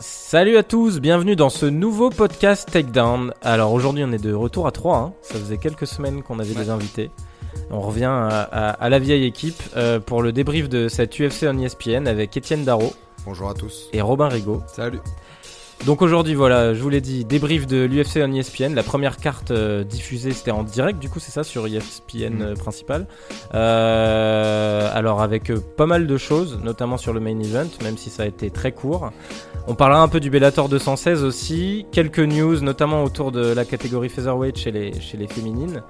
Salut à tous, bienvenue dans ce nouveau podcast Takedown. Alors aujourd'hui on est de retour à 3, hein. ça faisait quelques semaines qu'on avait des invités. On revient à, à- à la vieille équipe euh, pour le débrief de cette UFC on ESPN avec Étienne Darro Bonjour à tous. et Robin Rigaud. Salut. Donc aujourd'hui voilà, je vous l'ai dit, débrief de l'UFC on ESPN. La première carte euh, diffusée c'était en direct du coup c'est ça sur ESPN Mhm. euh, principal. Euh, alors avec euh, pas mal de choses, notamment sur le main event, même si ça a été très court. On parlera un peu du Bellator 216 aussi, quelques news notamment autour de la catégorie featherweight chez les, chez les féminines.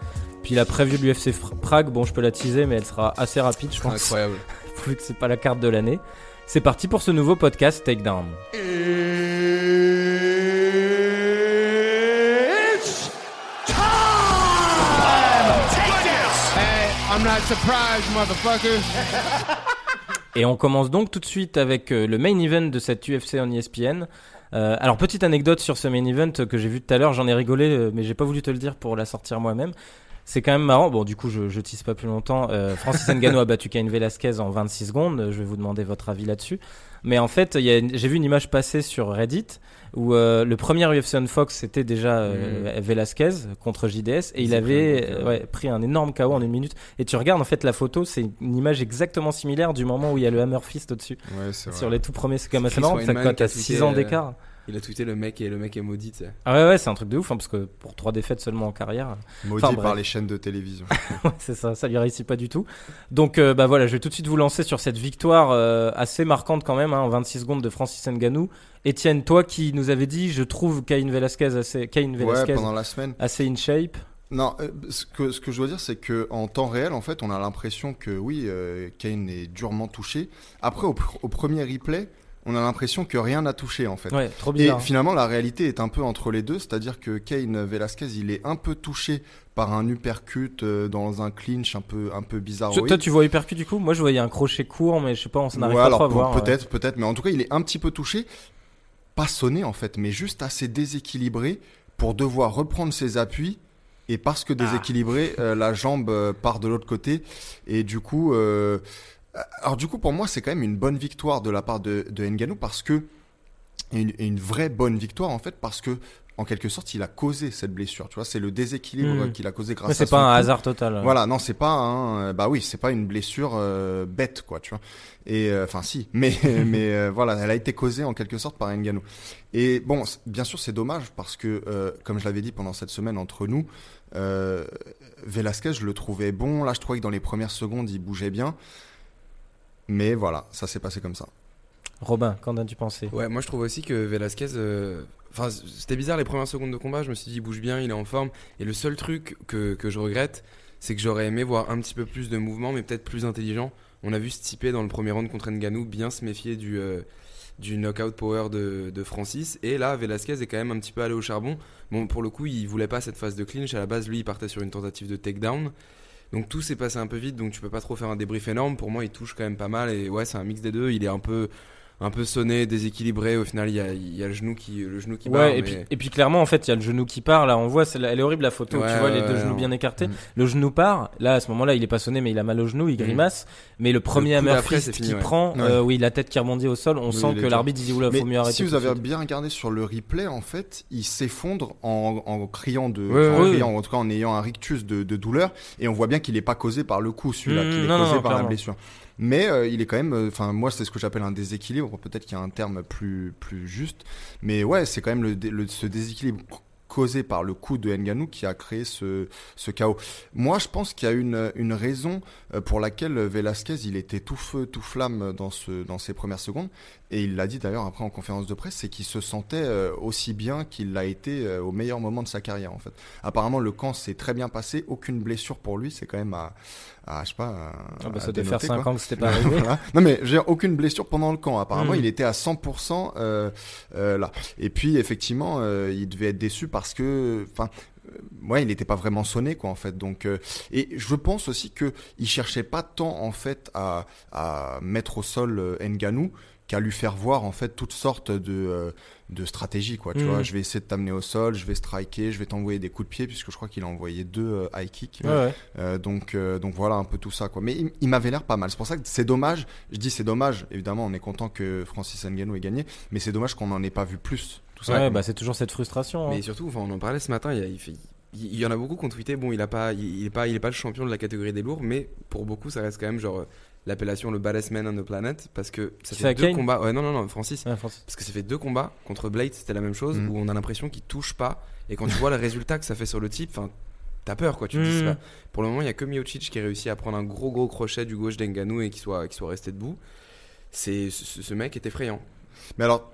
Puis la preview de l'UFC Prague, bon je peux la teaser mais elle sera assez rapide je pense, Incroyable. vu que c'est pas la carte de l'année. C'est parti pour ce nouveau podcast Takedown. It's Hey, I'm not surprised, motherfucker. Et on commence donc tout de suite avec euh, le main event de cette UFC en ESPN. Euh, alors petite anecdote sur ce main event que j'ai vu tout à l'heure, j'en ai rigolé euh, mais j'ai pas voulu te le dire pour la sortir moi-même. C'est quand même marrant. Bon, du coup, je, je tease pas plus longtemps. Euh, Francis Ngannou a battu Cain Velasquez en 26 secondes. Je vais vous demander votre avis là-dessus. Mais en fait, j'ai vu une image passer sur Reddit où euh, le premier UFC on Fox c'était déjà euh, Velasquez contre JDS et il avait euh, ouais, pris un énorme KO en une minute. Et tu regardes en fait la photo, c'est une image exactement similaire du moment où il y a le Hammer Fist au-dessus. Ouais, Sur les tout premiers, c'est C'est assez marrant. Ça t'as 6 tweeté, ans d'écart. Il a tweeté le mec et le mec est maudit. tu sais. Ah ouais, ouais, c'est un truc de ouf, hein, parce que pour trois défaites seulement en carrière, Maudit Enfin, par les chaînes de télévision. ouais, c'est ça, ça lui réussit pas du tout. Donc euh, bah voilà, je vais tout de suite vous lancer sur cette victoire euh, assez marquante quand même, hein, en 26 secondes de Francis Ngannou. Étienne, toi qui nous avais dit, je trouve Cain Velasquez assez, Cain ouais, Velasquez pendant la semaine. assez in shape. Non, euh, ce que, ce que je dois dire, c'est que en temps réel, en fait, on a l'impression que oui, euh, Kane est durement touché. Après, au, pr- au premier replay, on a l'impression que rien n'a touché, en fait. Ouais, trop Et finalement, la réalité est un peu entre les deux, c'est-à-dire que Kane Velasquez, il est un peu touché par un uppercut euh, dans un clinch un peu, un peu bizarre. Toi, tu vois hypercut du coup? Moi, je voyais un crochet court, mais je sais pas, on s'en arrive Ouais, pas alors à voir. peut-être, peut-être, mais en tout cas, il est un petit peu touché, pas sonné en fait, mais juste assez déséquilibré pour devoir reprendre ses appuis. Et parce que Ah. déséquilibré, euh, la jambe euh, part de l'autre côté. Et du coup, euh, alors du coup, pour moi, c'est quand même une bonne victoire de la part de, de Ngannou parce que une, une vraie bonne victoire en fait parce que en quelque sorte, il a causé cette blessure. Tu vois, c'est le déséquilibre Mhm. qu'il a causé grâce Ouais, à c'est son pas un coup. hasard total. Voilà, non, c'est pas un, euh, bah oui, c'est pas une blessure euh, bête, quoi, tu vois. Et euh, enfin, si, mais mais euh, voilà, elle a été causée en quelque sorte par Ngannou. Et bon, bien sûr, c'est dommage parce que, comme je l'avais dit pendant cette semaine entre nous, Velasquez, je le trouvais bon. Là, je trouvais que dans les premières secondes, il bougeait bien. Mais voilà, ça s'est passé comme ça. Robin, qu'en as-tu pensé? Ouais, moi je trouve aussi que Velasquez. euh, Enfin, c'était bizarre les premières secondes de combat. Je me suis dit, il bouge bien, il est en forme. Et le seul truc que, que je regrette, c'est que j'aurais aimé voir un petit peu plus de mouvement, mais peut-être plus intelligent. On a vu Stipe dans le premier round contre Ngannou bien se méfier du, euh, du knockout power de, de Francis. Et là, Velasquez est quand même un petit peu allé au charbon. Bon, pour le coup, il voulait pas cette phase de clinch. À la base, lui, il partait sur une tentative de takedown. Donc tout s'est passé un peu vite, donc tu peux pas trop faire un débrief énorme. Pour moi, il touche quand même pas mal. Et ouais, c'est un mix des deux. Il est un peu, un peu sonné, déséquilibré. Au final, il y a, il y a le genou qui, le genou qui Ouais, barre, et, mais- puis, et puis clairement, en fait, il y a le genou qui part. Là, on voit, elle est horrible la photo. Ouais, tu vois les deux ouais, genoux non. bien écartés. Mhm. Le genou part. Là, à ce moment-là, il est pas sonné, mais il a mal au genou, il Mhm. grimace. Mais le premier Hammer qui prend, Ouais. euh, oui, la tête qui rebondit au sol, on Oui, sent que l'arbitre dit oula, faut mieux arrêter. si vous avez bien regardé sur le replay, en fait, il s'effondre en, en criant de, en ouais, criant, en tout cas en ayant un rictus de, de douleur, et on voit bien qu'il est pas causé par le coup, celui-là, Mmh, qu'il est causé par la blessure. Mais euh, il est quand même, euh, enfin moi c'est ce que j'appelle un déséquilibre. Peut-être qu'il y a un terme plus plus juste, mais ouais, c'est quand même le, ce déséquilibre causé par le coup de Ngannou qui a créé ce, ce chaos. Moi, je pense qu'il y a une, une raison euh, pour laquelle Velasquez, il était tout feu, tout flamme dans, ce, dans ses premières secondes. Et il l'a dit d'ailleurs après en conférence de presse, c'est qu'il se sentait euh, aussi bien qu'il l'a été euh, au meilleur moment de sa carrière, en fait. Apparemment, le camp s'est très bien passé, aucune blessure pour lui, c'est quand même à, à je sais pas, à, Ah bah, ça doit faire dénoter, 5 quoi. ans que c'était pas arrivé. Non mais j'ai aucune blessure pendant le camp. Apparemment, Mm. il était à 100% euh, euh, là. Et puis effectivement, euh, il devait être déçu parce que, enfin, euh, ouais, il n'était pas vraiment sonné quoi en fait. Donc, euh, et je pense aussi que il cherchait pas tant en fait à, à mettre au sol euh, Ngannou qu'à lui faire voir en fait toutes sortes de, euh, de stratégies quoi. Tu Mhm. vois, je vais essayer de t'amener au sol, je vais striker, je vais t'envoyer des coups de pied puisque je crois qu'il a envoyé deux euh, high kicks. Ouais, ouais. Donc, donc voilà un peu tout ça quoi. Mais il, il m'avait l'air pas mal. C'est pour ça que c'est dommage. Je dis c'est dommage. Évidemment, on est content que Francis Ngannou ait gagné, mais c'est dommage qu'on n'en ait pas vu plus. Tout ça. Ouais, bah c'est toujours cette frustration. hein. Mais surtout, enfin, on en parlait ce matin, il y, a- il fait- il- il y en a beaucoup qui ont tweeté, bon, il a pas, il, il est pas, il est pas le champion de la catégorie des lourds, mais pour beaucoup, ça reste quand même genre l'appellation le baddest man on the planet, parce que ça fait deux Kane combats. Ouais, non, non, non, Francis. Ouais, Francis. Parce que ça fait deux combats contre Blade, c'était la même chose, Mm. où on a l'impression qu'il touche pas, et quand tu vois le résultat que ça fait sur le type, enfin, t'as peur quoi. Tu te dis, Mm. pas- Pour le moment, il y a que Miocic qui a réussi à prendre un gros gros crochet du gauche d'Enganou et qui soit, qui soit resté debout. C'est ce, ce mec est effrayant. Mais alors,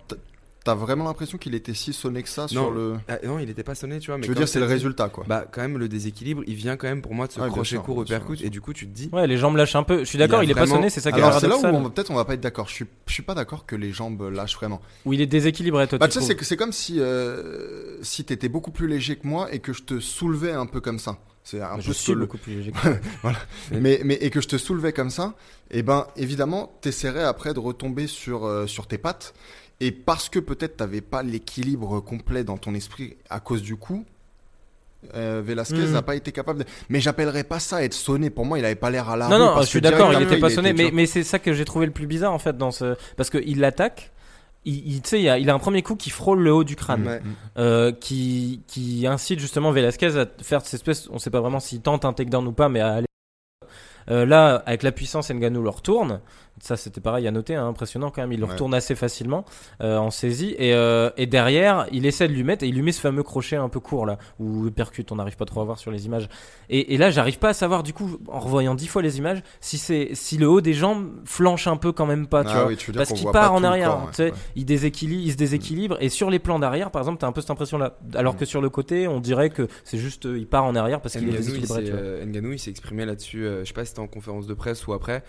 t'as vraiment l'impression qu'il était si sonné que ça sur le. Ah, non, il était pas sonné, tu vois. Mais Tu veux dire, c'est le résultat quoi. Bah, quand même, le déséquilibre, il vient quand même pour moi de ce bien crochet sûr, court au percute, et du coup, tu te dis. Ouais, les jambes lâchent un peu. Je suis d'accord, Il il, a est pas sonné, c'est ça qui est Alors c'est là où peut-être on va pas être d'accord. Je suis, je suis pas d'accord que les jambes lâchent vraiment. Où il est déséquilibré, toi. Bah tu sais, c'est comme si euh, si t'étais beaucoup plus léger que moi et que je te soulevais un peu comme ça. C'est un Je peu suis ce- le- beaucoup plus léger. mais, mais et que je te soulevais comme ça, et ben évidemment t'essaierais après de retomber sur euh, sur tes pattes et parce que peut-être t'avais pas l'équilibre complet dans ton esprit à cause du coup. Euh, Velasquez n'a pas été capable de... Mais j'appellerais pas ça être sonné. Pour moi, il avait pas l'air à la Non, rue, non, parce je suis d'accord, il directement, était pas sonné, mais, c'est ça que j'ai trouvé le plus bizarre en fait dans ce. Parce qu'il l'attaque, il, il- il, a- il a un premier coup qui frôle le haut du crâne, Ouais. euh, qui, qui incite justement Velasquez à faire cette espèce. On sait pas vraiment s'il tente un takedown ou pas, mais à aller. Euh, là, avec la puissance, Ngannou le retourne. Ça, c'était pareil à noter, hein, impressionnant quand même. Il le Ouais. retourne assez facilement euh, en saisie. Et, euh, et derrière, il essaie de lui mettre, et il lui met ce fameux crochet un peu court là, où il percute, on n'arrive pas trop à voir sur les images. Et, et là, j'arrive pas à savoir, du coup, en revoyant dix fois les images, si, c'est si le haut des jambes flanche un peu quand même pas. Tu Ah vois. oui, tu Parce qu'il part en arrière, corps, ouais, tu sais, ouais. il déséquilibre, il se déséquilibre, et sur les plans d'arrière, par exemple, t'as un peu cette impression-là. Alors Mm. que sur le côté, on dirait que c'est juste, il part en arrière parce qu'il est déséquilibré. Ngannou, il s'est exprimé là-dessus, je sais pas si en conférence de presse ou après.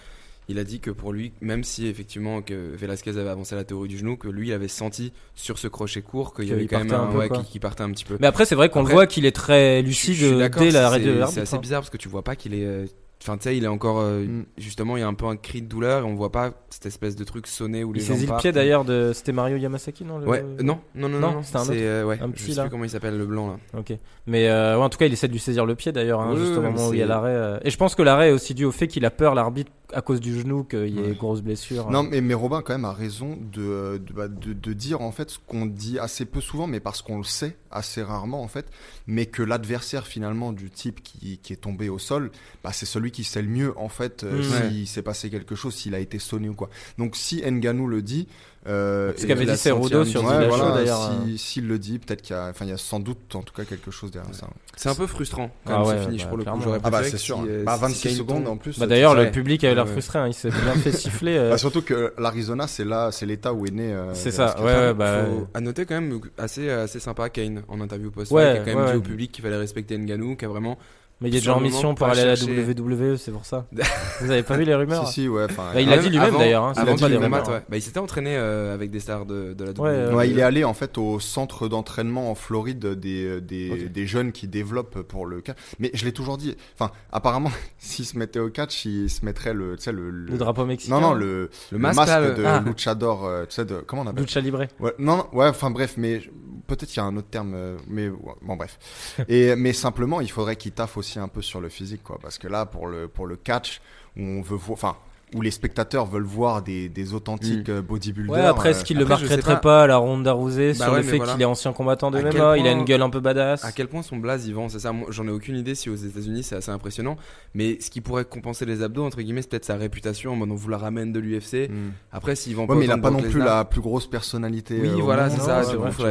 Il a dit que pour lui, même si effectivement que Velasquez avait avancé la théorie du genou, que lui il avait senti sur ce crochet court qu'il y avait quand même un un, peu, ouais, quoi. qui, qui partait un petit peu. Mais après, c'est vrai qu'on voit qu'il est très Je- lucide je suis d'accord, dès l'arrêt c'est- assez hein. bizarre parce que tu vois pas qu'il est. Enfin, tu sais, il est encore. euh, Mm. Justement, il y a un peu un cri de douleur et on voit pas cette espèce de truc sonner où les Il gens saisit le pied d'ailleurs de. C'était Mario Yamasaki, non le- Ouais, euh, non, non, non, Non, non, c'était un autre. euh, ouais, Un je petit, sais là. plus comment il s'appelle, le blanc là. Ok. Mais euh, ouais, en tout cas, il essaie de lui saisir le pied d'ailleurs, hein, Oui, juste au moment où il y a c'est- l'arrêt. euh. Et je pense que l'arrêt est aussi dû au fait qu'il a peur, l'arbitre, à cause du genou, qu'il y ait Ouais. grosse blessure. Non, mais, mais Robin, quand même, a raison de, de, bah, de- de dire en fait ce qu'on dit assez peu souvent, mais parce qu'on le sait assez rarement en fait, mais que l'adversaire finalement du type qui, qui est tombé au sol, bah, c'est celui qui sait le mieux en fait euh, Mm. s'il s'est passé quelque chose, s'il a été sonné ou quoi. Donc si Nganou le dit, euh, Ce qu'avait dit Cerudo sur ouais, voilà, d'ailleurs, si- S'il le dit, peut-être qu'il y a, enfin, il y a sans doute en tout cas quelque chose derrière ça. C'est un peu frustrant quand Ah même ouais, ce finish bah, pour le coup. Ah bah c'est sûr. si, euh, bah, si 26 Kane secondes en plus. Bah d'ailleurs, le public avait l'air Ouais. frustré, hein, il s'est bien fait siffler. euh. Bah, surtout que l'Arizona, c'est là, c'est l'État où est né. euh, C'est ça, ouais, ouais, bah. Faut- à noter quand même assez assez sympa Kane en interview post Ouais, qui a quand même dit au public qu'il fallait respecter Ngannou qui a vraiment Mais il est déjà en le mission pour aller à la WWE, c'est pour ça. Vous avez pas vu les rumeurs Si, si, ouais. Bah, il ouais. a dit lui-même, d'ailleurs, hein, avant pas des rumeurs. ouais. Bah, il s'était entraîné euh, avec des stars de, de la Ouais, WWE. Ouais, il est allé en fait au centre d'entraînement en Floride des, des, des jeunes qui développent pour le catch. Mais je l'ai toujours dit. Enfin, apparemment, s'il se mettait au catch, il se mettrait le, tu sais, le, Le drapeau mexicain. Non, non, le, Le le masque, le- de Ah. luchador, euh, tu sais, de, comment on appelle Lucha Libre. Ouais, non, non, ouais, enfin bref, mais peut-être qu'il y a un autre terme, euh, mais bon bref. Et mais simplement, il faudrait qu'il taffe un peu sur le physique, quoi, parce que là, pour le pour le catch, où on veut voir, enfin, où les spectateurs veulent voir des, des authentiques euh, bodybuilders. Ouais, après, euh, ce qui le après, je sais marquerait pas. pas à la Ronda Rousey Bah sur ouais, le fait voilà. qu'il est ancien combattant de MMA, il a une gueule un peu badass. À quel point son blaze il vend, c'est ça. Moi, J'en ai aucune idée si aux États-Unis c'est assez impressionnant. Mais ce qui pourrait compenser les abdos, entre guillemets, c'est peut-être sa réputation. En mode on vous la ramène de l'UFC. hmm. Après, s'il vend Ouais, mais il autant a de pas non plus la plus grosse personnalité. Oui, euh, voilà, c'est ça,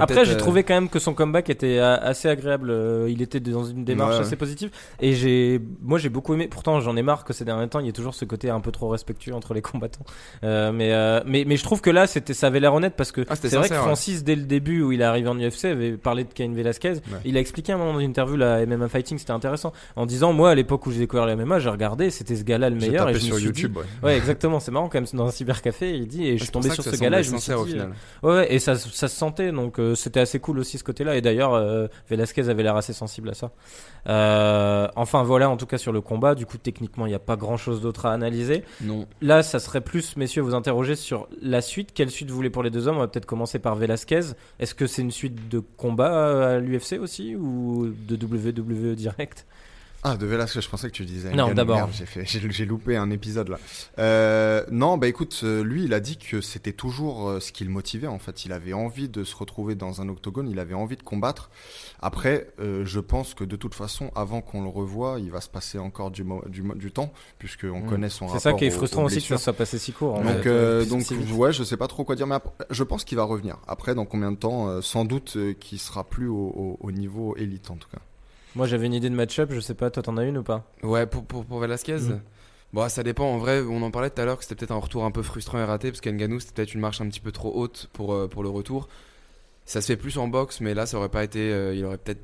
Après, j'ai euh, trouvé quand même que son comeback était euh, assez agréable. Euh, Il était dans une démarche assez positive. Et j'ai, moi, j'ai beaucoup aimé. Pourtant, j'en ai marre que ces derniers temps, il y a toujours ce côté un peu trop respectueux entre les combattants. Euh, mais, euh, mais, mais je trouve que là, c'était, ça avait l'air honnête parce que Ah, c'est vrai que ouais. Francis, dès le début où il est arrivé en UFC, avait parlé de Cain Velasquez. Il a expliqué à un moment dans une interview, la MMA Fighting, c'était intéressant, en disant, moi, à l'époque où j'ai découvert la MMA, j'ai regardé, c'était ce gars-là le meilleur. tapé Et je me sur suis YouTube. dit, ouais. ouais, exactement, c'est marrant quand même dans un cybercafé, il dit, et je suis tombé sur ce gars-là, je me suis dit, final. Ouais, et ça, ça se sentait, donc euh, c'était assez cool aussi ce côté-là. Et d'ailleurs, euh, Velasquez avait l'air assez sensible à ça. Euh, enfin voilà, en tout cas sur le combat, du coup techniquement il n'y a pas grand-chose d'autre à analyser. Non. Non. là, ça serait plus, messieurs, vous interroger sur la suite. Quelle suite vous voulez pour les deux hommes? On va peut-être commencer par Velasquez. Est-ce que c'est une suite de combat à l'UFC aussi ou de WWE direct? Ah, de Velasquez, je pensais que tu disais. Non, d'abord. J'ai, fait, j'ai, j'ai loupé un épisode là. Euh, non, bah écoute, euh, lui, il a dit que c'était toujours euh, ce qui le motivait. En fait, il avait envie de se retrouver dans un octogone, il avait envie de combattre. Après, euh, je pense que de toute façon, avant qu'on le revoie, il va se passer encore du, du, du temps, puisqu'on Mm. connaît son C'est rapport. ça qui est aux- frustrant aux aussi que ça soit passé si court. Donc, euh, donc ouais, je sais pas trop quoi dire, mais je pense qu'il va revenir. Après, dans combien de temps euh, Sans doute qu'il sera plus au, au- au niveau élite en tout cas. Moi, j'avais une idée de match-up. Je sais pas, toi, t'en as une ou pas Ouais, pour, pour, pour Velasquez Mm. Bon, ça dépend. En vrai, on en parlait tout à l'heure que c'était peut-être un retour un peu frustrant et raté parce qu'Enganou, c'était peut-être une marche un petit peu trop haute pour, euh, pour le retour. Ça se fait plus en boxe, mais là, ça aurait pas été. euh, il aurait peut-être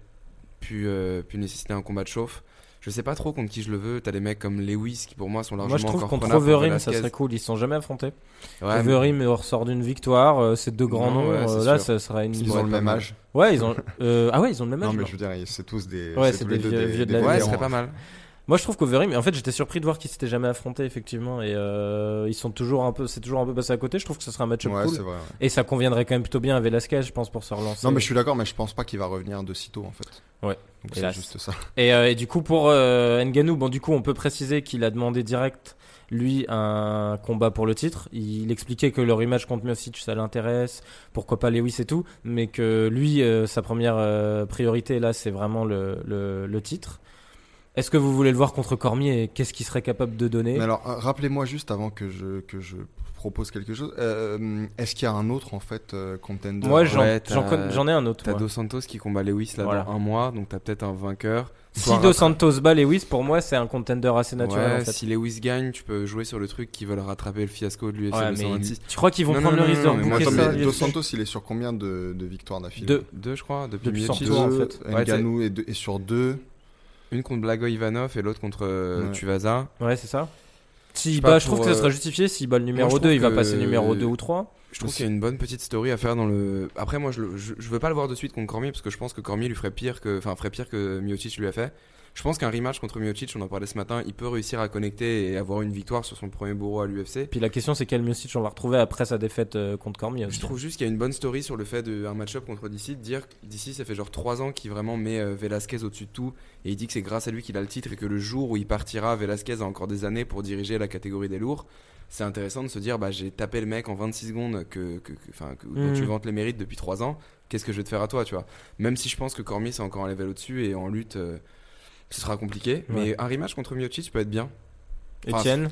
pu, euh, pu nécessiter un combat de chauffe. Je sais pas trop contre qui je le veux. T'as des mecs comme Lewis qui, pour moi, sont largement Moi, je trouve contre Overeem, ça serait cool. Ils se sont jamais affrontés. Ouais, mais- Overeem ressort d'une victoire. euh, c'est deux grands noms. ouais, euh, là, ça serait une. Ils ont le même âge. Ouais, ils ont. euh, Ah ouais, ils ont le même âge. Non, mais je veux dire, c'est tous des. Ouais, c'est des vieux- des, vieux de la vie. Ouais, ce serait pas mal. Moi, je trouve qu'Overeem, en fait, j'étais surpris de voir qu'ils s'étaient jamais affrontés, effectivement, et euh, ils sont toujours un peu, c'est toujours un peu passé à côté. Je trouve que ce serait un match-up Ouais, cool, c'est vrai. ouais. et ça conviendrait quand même plutôt bien à Velasquez, je pense, pour se relancer. Non, mais je suis d'accord, mais je pense pas qu'il va revenir de sitôt en fait. Ouais. Donc c'est juste ça. Et, euh, et du coup, pour euh, bon, du coup, on peut préciser qu'il a demandé direct, lui, un combat pour le titre. Il expliquait que le rematch contre Miocic, ça l'intéresse, pourquoi pas Lewis et tout, mais que lui, euh, sa première euh, priorité, là, c'est vraiment le, le, le titre. Est-ce que vous voulez le voir contre Cormier et qu'est-ce qu'il serait capable de donner Mais alors, euh, rappelez-moi juste avant que je, que je propose quelque chose. euh, Est-ce qu'il y a un autre en fait euh, contender Moi, j'en Ouais, j'en t'as- con- j'en ai un autre. T'as moi. Dos Santos qui combat Lewis là Voilà. dans un mois, donc t'as peut-être un vainqueur. Si Soit Dos rattra- Santos bat Lewis, pour moi, c'est un contender assez naturel. Ouais, en fait. si Lewis gagne, tu peux jouer sur le truc qui veulent rattraper le fiasco de l'UFC Ouais, mais 226. tu crois qu'ils vont Non, prendre non, le non, risque de non, mais moi, rebooker Attends, ça mais l'UFC? Dos Santos, il est sur combien de, de victoires d'affilée? Deux. Deux, je crois, depuis, Depuis Miocic. retour, en Deux, fait. Ouais, Ngannou est sur deux. Une contre Blago Ivanov et l'autre contre euh, Ouais. Tuvasa. Ouais, c'est ça. Sais bat, pas, je trouve que ça sera euh, justifié. S'il bat le moi, numéro je 2, il va passer numéro 2 ou 3. Je trouve qu'il y a une bonne petite story à faire dans le. Après, moi, je, le- je, je veux pas le voir de suite contre Cormier parce que je pense que Cormier lui ferait pire que, enfin, ferait pire que Miocic lui a fait. Je pense qu'un rematch contre Miocic, on en parlait ce matin, il peut réussir à connecter et avoir une victoire sur son premier bourreau à l'UFC. Puis la question, c'est quel Miocic on va retrouver après sa défaite euh, contre Cormier. Je trouve juste qu'il y a une bonne story sur le fait d'un match-up contre DC, de dire que DC, ça fait genre 3 ans qu'il vraiment met euh, Velasquez au-dessus de tout, et il dit que c'est grâce à lui qu'il a le titre, et que le jour où il partira, Velasquez a encore des années pour diriger la catégorie des lourds. C'est intéressant de se dire, bah, j'ai tapé le mec en 26 secondes que, dont tu vantes les mérites depuis 3 ans, qu'est-ce que je vais te faire à toi, tu vois? Même si je pense que Cormier, c'est encore un level au-dessus, et en lutte, euh, ce sera compliqué, mais un rematch contre Miocic peut être bien. Enfin, Etienne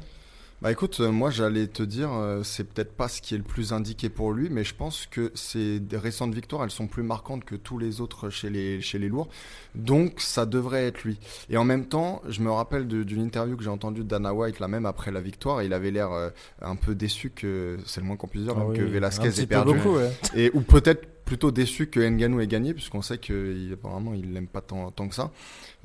Bah écoute, euh, moi j'allais te dire, euh, c'est peut-être pas ce qui est le plus indiqué pour lui, mais je pense que ces récentes victoires, elles sont plus marquantes que tous les autres chez les, chez les lourds. Donc ça devrait être lui. Et en même temps, je me rappelle d'une interview que j'ai entendue de Dana White, là même après la victoire, il avait l'air euh, un peu déçu que, c'est le moins qu'on puisse dire, Ah oui, que Velasquez ait perdu. beaucoup, ouais. Et, ou peut-être plutôt déçu que Ngannou ait gagné, puisqu'on sait qu'apparemment il l'aime pas tant, tant que ça.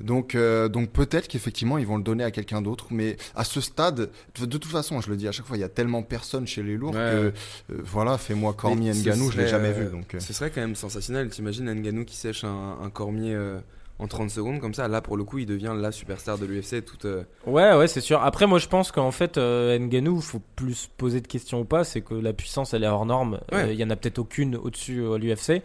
Donc, euh, donc peut-être qu'effectivement ils vont le donner à quelqu'un d'autre, mais à ce stade, de, toute façon, je le dis à chaque fois, il y a tellement personne chez les lourds Ouais, que euh, voilà, fais-moi Cormier Ngannou, je l'ai jamais euh, vu. Donc, Ce serait quand même sensationnel. T'imagines Ngannou qui sèche un, un Cormier en 30 secondes comme ça. Là, pour le coup, il devient la superstar de l'UFC. Toute, euh, Ouais, ouais, c'est sûr. Après, moi, je pense qu'en fait, euh, Ngannou, faut plus se poser de questions ou pas. C'est que la puissance, elle est hors norme. Euh, Il Ouais. y en a peut-être aucune au-dessus euh, à l'UFC.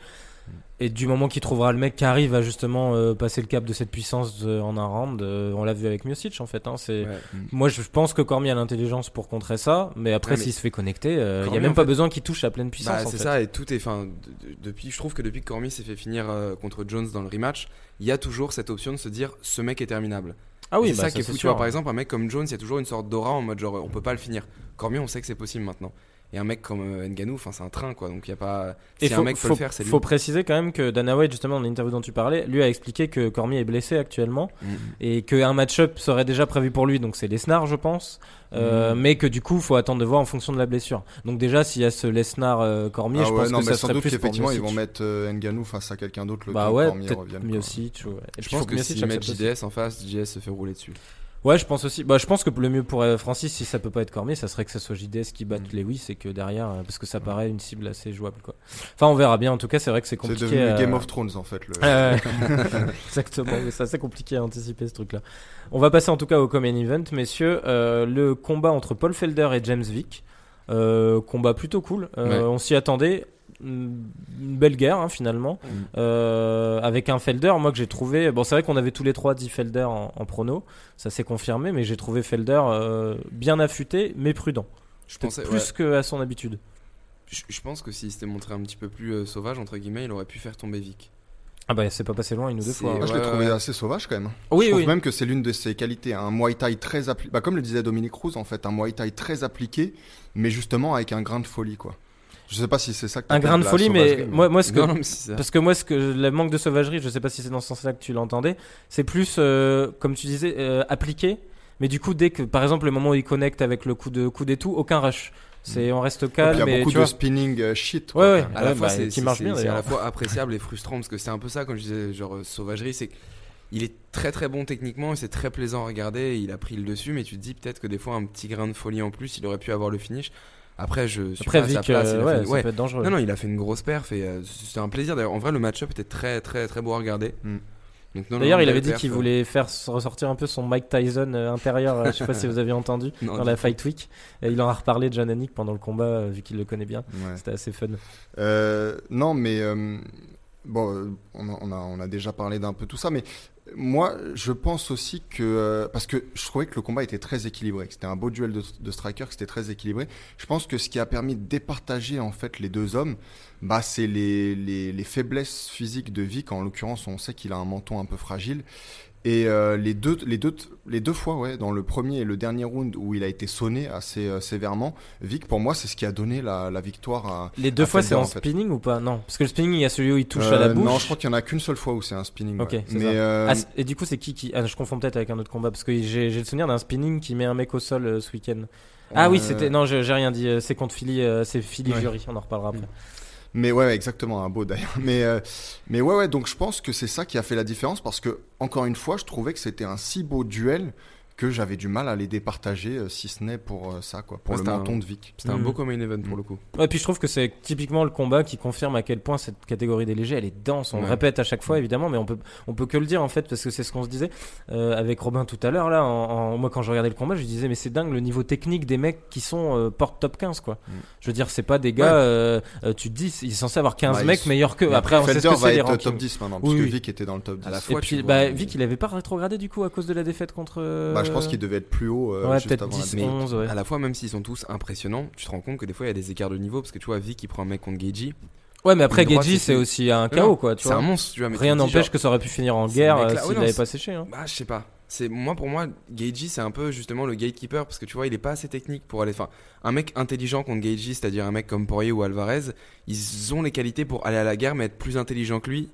Et du moment qu'il trouvera le mec qui arrive à justement euh, passer le cap de cette puissance euh, en un round, euh, on l'a vu avec Miocic en fait. Hein, c'est ouais. moi je pense que Cormier a l'intelligence pour contrer ça, mais après Ouais, mais s'il se fait connecter, euh, il y a même pas fait- besoin qu'il touche à pleine puissance. Bah, c'est ça, et tout est. Depuis, je trouve que depuis que Cormier s'est fait finir euh, contre Jones dans le rematch, il y a toujours cette option de se dire ce mec est terminable. Ah oui, Et c'est bah, ça ça, qui est c'est fou. Tu sûr. vois, par exemple, un mec comme Jones, il y a toujours une sorte d'aura en mode genre on peut pas le finir. Cormier, on sait que c'est possible maintenant. Et un mec comme euh, Ngannou, enfin, c'est un train quoi. Donc il y a pas. Et Si faut, un mec peut faut- le faire, c'est lui. faut préciser quand même que Dana White, justement, dans l'interview dont tu parlais, lui a expliqué que Cormier est blessé actuellement Mm. et qu'un match-up serait déjà prévu pour lui, donc c'est Lesnar, je pense, Euh, Mm. mais que du coup, faut attendre de voir en fonction de la blessure. Donc déjà, s'il y a ce Lesnar-Cormier, ah je ouais, pense non, que mais ça sans serait doute plus pour qu'effectivement ils vont mettre euh, Ngannou face à quelqu'un d'autre le Bah temps ouais, Cormier peut-être revienne. quoi. Miocic. ouais. Et Je je pense que Miocic s'ils mettent. JDS en face, JDS se fait rouler dessus. Ouais, je pense aussi. Bah, je pense que le mieux pour euh, Francis, si ça peut pas être Cormier, ça serait que ça soit JDS qui batte Mm. Lewis et que derrière, euh, parce que ça paraît une cible assez jouable, quoi. Enfin, on verra bien. En tout cas, c'est vrai que c'est C'est compliqué. devenu euh, Game of Thrones en fait. Le... Euh, Exactement, mais c'est assez compliqué à anticiper ce truc-là. On va passer en tout cas au Common Event, messieurs. Euh, le combat entre Paul Felder et James Vick. Euh, combat plutôt cool. Euh, Ouais. On s'y attendait. Une belle guerre hein, finalement. Mm. Euh, avec un Felder, moi que j'ai trouvé. Bon, c'est vrai qu'on avait tous les trois dit Felder en, en prono. Ça s'est confirmé, mais j'ai trouvé Felder euh, bien affûté, mais prudent. Je pensais, plus ouais, qu'à son habitude. je, je pense que s'il s'était montré un petit peu plus euh, sauvage, entre guillemets, il aurait pu faire tomber Vic. Ah bah, c'est pas passé loin une ou deux fois. hein. Moi, je l'ai trouvé ouais. assez sauvage quand même. Oui, je trouve oui. même que c'est l'une de ses qualités, un Muay Thai très appliqué, bah, comme le disait Dominique Cruz en fait, un Muay Thai très appliqué, mais justement avec un grain de folie quoi. Je sais pas si c'est ça que Un grain de folie, mais moi, moi ce que, Non, non. Parce que moi, ce que le manque de sauvagerie, je sais pas si c'est dans ce sens-là que tu l'entendais, c'est plus, euh, comme tu disais, euh, appliqué. Mais du coup, dès que, par exemple, le moment où il connecte avec le coup de coude et tout, aucun rush. C'est, on reste calme. Il y a beaucoup de vois, spinning euh, shit. Ouais, ouais. quand même. à la Ouais, fois bah, c'est qui c'est- marche c'est- bien, c'est à la fois appréciable et frustrant parce que c'est un peu ça quand je disais genre euh, sauvagerie c'est il est très très bon techniquement et c'est très plaisant à regarder il a pris le dessus mais tu te dis peut-être que des fois un petit grain de folie en plus il aurait pu avoir le finish après je suis Après, pas à sa place, euh, il a ouais, fait- ça ouais. peut être dangereux. non non il a fait une grosse perf et euh, c'était un plaisir d'ailleurs en vrai le match-up était très très très beau à regarder Mm. Donc, non, non, D'ailleurs, il avait dit perf, qu'il euh, voulait faire ressortir un peu son Mike Tyson euh, intérieur. euh, je sais pas si vous avez entendu non, dans la Fight Week. Et il en a reparlé de John Anik pendant le combat, euh, vu qu'il le connaît bien. Ouais. C'était assez fun. Euh, non, mais euh, bon, euh, on a, on, a, on a déjà parlé d'un peu tout ça, mais moi, je pense aussi que euh, parce que je trouvais que le combat était très équilibré, que c'était un beau duel de, de striker, que c'était très équilibré. Je pense que ce qui a permis de départager en fait les deux hommes, bah, c'est les, les, les faiblesses physiques de Vic. En l'occurrence, on sait qu'il a un menton un peu fragile. Et euh, les, deux, les, deux, les deux fois, ouais, dans le premier et le dernier round où il a été sonné assez euh, sévèrement, Vic, pour moi, c'est ce qui a donné la, la victoire à, Les deux à fois, c'est en en fait. spinning ou pas? Non, parce que le spinning, il y a celui où il touche à la Euh, bouche. Non, je crois qu'il y en a qu'une seule fois où c'est un spinning. Ok, ouais. Mais ça. Ah, et du coup, c'est qui qui. Ah, je confonds peut-être avec un autre combat parce que j'ai le souvenir d'un spinning qui met un mec au sol ce week-end. Ah oui, c'était. Non, j'ai rien dit. C'est contre Philly, c'est Philly Ouais. Jury. On en reparlera après. Mais ouais, exactement, un beau d'ailleurs. Mais euh, ouais. Donc je pense que c'est ça qui a fait la différence parce que encore une fois, je trouvais que c'était un si beau duel que j'avais du mal à les départager, euh, si ce n'est pour euh, ça, quoi, pour Ouais, le c'était un- menton de Vic. C'était un Mm. beau common event pour Mm. le coup. Ouais, puis je trouve que c'est typiquement le combat qui confirme à quel point cette catégorie des légers elle est dense. On le répète à chaque fois évidemment, mais on peut on peut que le dire en fait parce que c'est ce qu'on se disait euh, avec Robin tout à l'heure là. En, en- moi quand je regardais le combat, je disais mais c'est dingue le niveau technique des mecs qui sont euh, porte top 15 quoi. Mm. Je veux dire c'est pas des gars. Ouais. tu te dis il est censé avoir 15 Bah, ils mecs sont- meilleurs que. Après on sait ce que va être top 10 maintenant, Oui, parce que. Vic était dans le top 10. À la Et fois, tu puis vois, bah, Vic il avait pas rétrogradé du coup à cause de la défaite contre. Euh, je pense qu'il devait être plus haut euh, Ouais, peut-être avant la 10, défaite. 11, ouais. À la fois, même s'ils sont tous impressionnants, tu te rends compte que des fois il y a des écarts de niveau parce que tu vois, Vic qui prend un mec contre Geiji, Ouais, mais après Geji c'est- aussi un chaos quoi. Tu c'est vois. un monstre, tu vois. mais Rien n'empêche genre, que ça aurait pu finir en guerre euh, s'il non, avait c'est- pas séché. Hein. Bah, je sais pas. C'est moi pour moi, Geiji c'est un peu justement le gatekeeper parce que tu vois, il est pas assez technique pour aller. Enfin, un mec intelligent contre Geiji, c'est-à-dire un mec comme Poirier ou Alvarez, ils ont les qualités pour aller à la guerre mais être plus intelligent que lui.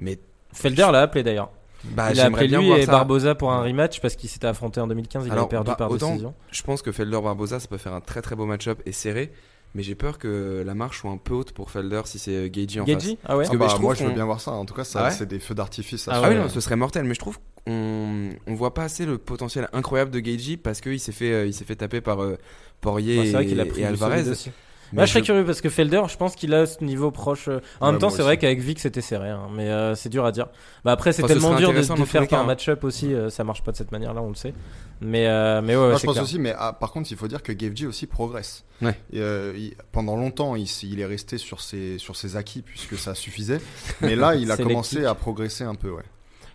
Mais Felder l'a appelé d'ailleurs. Bah, il a j'aimerais appelé bien lui et ça. Barbosa pour un rematch parce qu'ils s'étaient affrontés en 2015. Il Alors, avait perdu bah, par autant- décision. Je pense que Felder Barbosa ça peut faire un très très beau match-up et serré. Mais j'ai peur que la marche soit un peu haute pour Felder si c'est euh, Geiji en face. Geji Ah ouais Parce que Ah bah, je trouve moi, je veux bien voir ça. En tout cas, ça, Ah ouais c'est des feux d'artifice. Ah Ah oui, fait. non, ce serait mortel, mais je trouve qu'on on voit pas assez le potentiel incroyable de Geiji parce qu'il s'est fait, euh, il s'est fait taper par euh, Poirier Ouais, et, qu'il a pris et du Alvarez. aussi. Moi, je serais curieux parce que Felder, je pense qu'il a ce niveau proche. euh, En Ouais, même temps, c'est vrai qu'avec Vic, c'était serré, hein, mais euh, c'est dur à dire. Bah après, c'est Enfin, tellement dur de, de faire par hein. match-up aussi. euh, ça marche pas de cette manière-là, on le sait. Mais euh, mais ouais, ouais, Moi, je pense clair. aussi, mais ah, par contre, il faut dire que Gavji aussi progresse. Ouais. Et, euh, il- pendant longtemps, il, il est resté sur ses, sur ses acquis puisque ça suffisait. Mais là, il a commencé à progresser un peu. Ouais.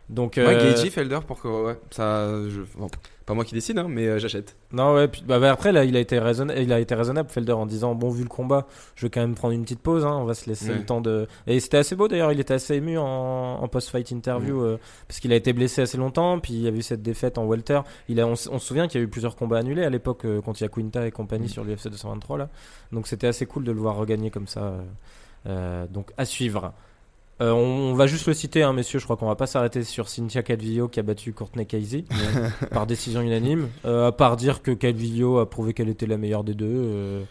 Donc Ouais, euh, Geiji, Felder, pour que ouais, ça, je, bon, pas moi qui décide, hein, mais euh, j'achète. Non, ouais, puis, bah, bah, après, là, il a, été raisonnable, il a été raisonnable, Felder, en disant Bon, vu le combat, je vais quand même prendre une petite pause, hein, on va se laisser Ouais. le temps de. Et c'était assez beau d'ailleurs, il était assez ému en, en post-fight interview, euh, parce qu'il a été blessé assez longtemps, puis il y a eu cette défaite en Welter. Il a, on, se souvient qu'il y a eu plusieurs combats annulés à l'époque euh, contre Yakuinta et compagnie Mm. sur l'UFC 223, là. Donc c'était assez cool de le voir regagner comme ça. donc à suivre. Euh, on, on va juste le citer, hein, messieurs. Je crois qu'on va pas s'arrêter sur Cynthia Calvillo qui a battu Courtney Casey par décision unanime. Euh, à part dire que Calvillo a prouvé qu'elle était la meilleure des deux. euh,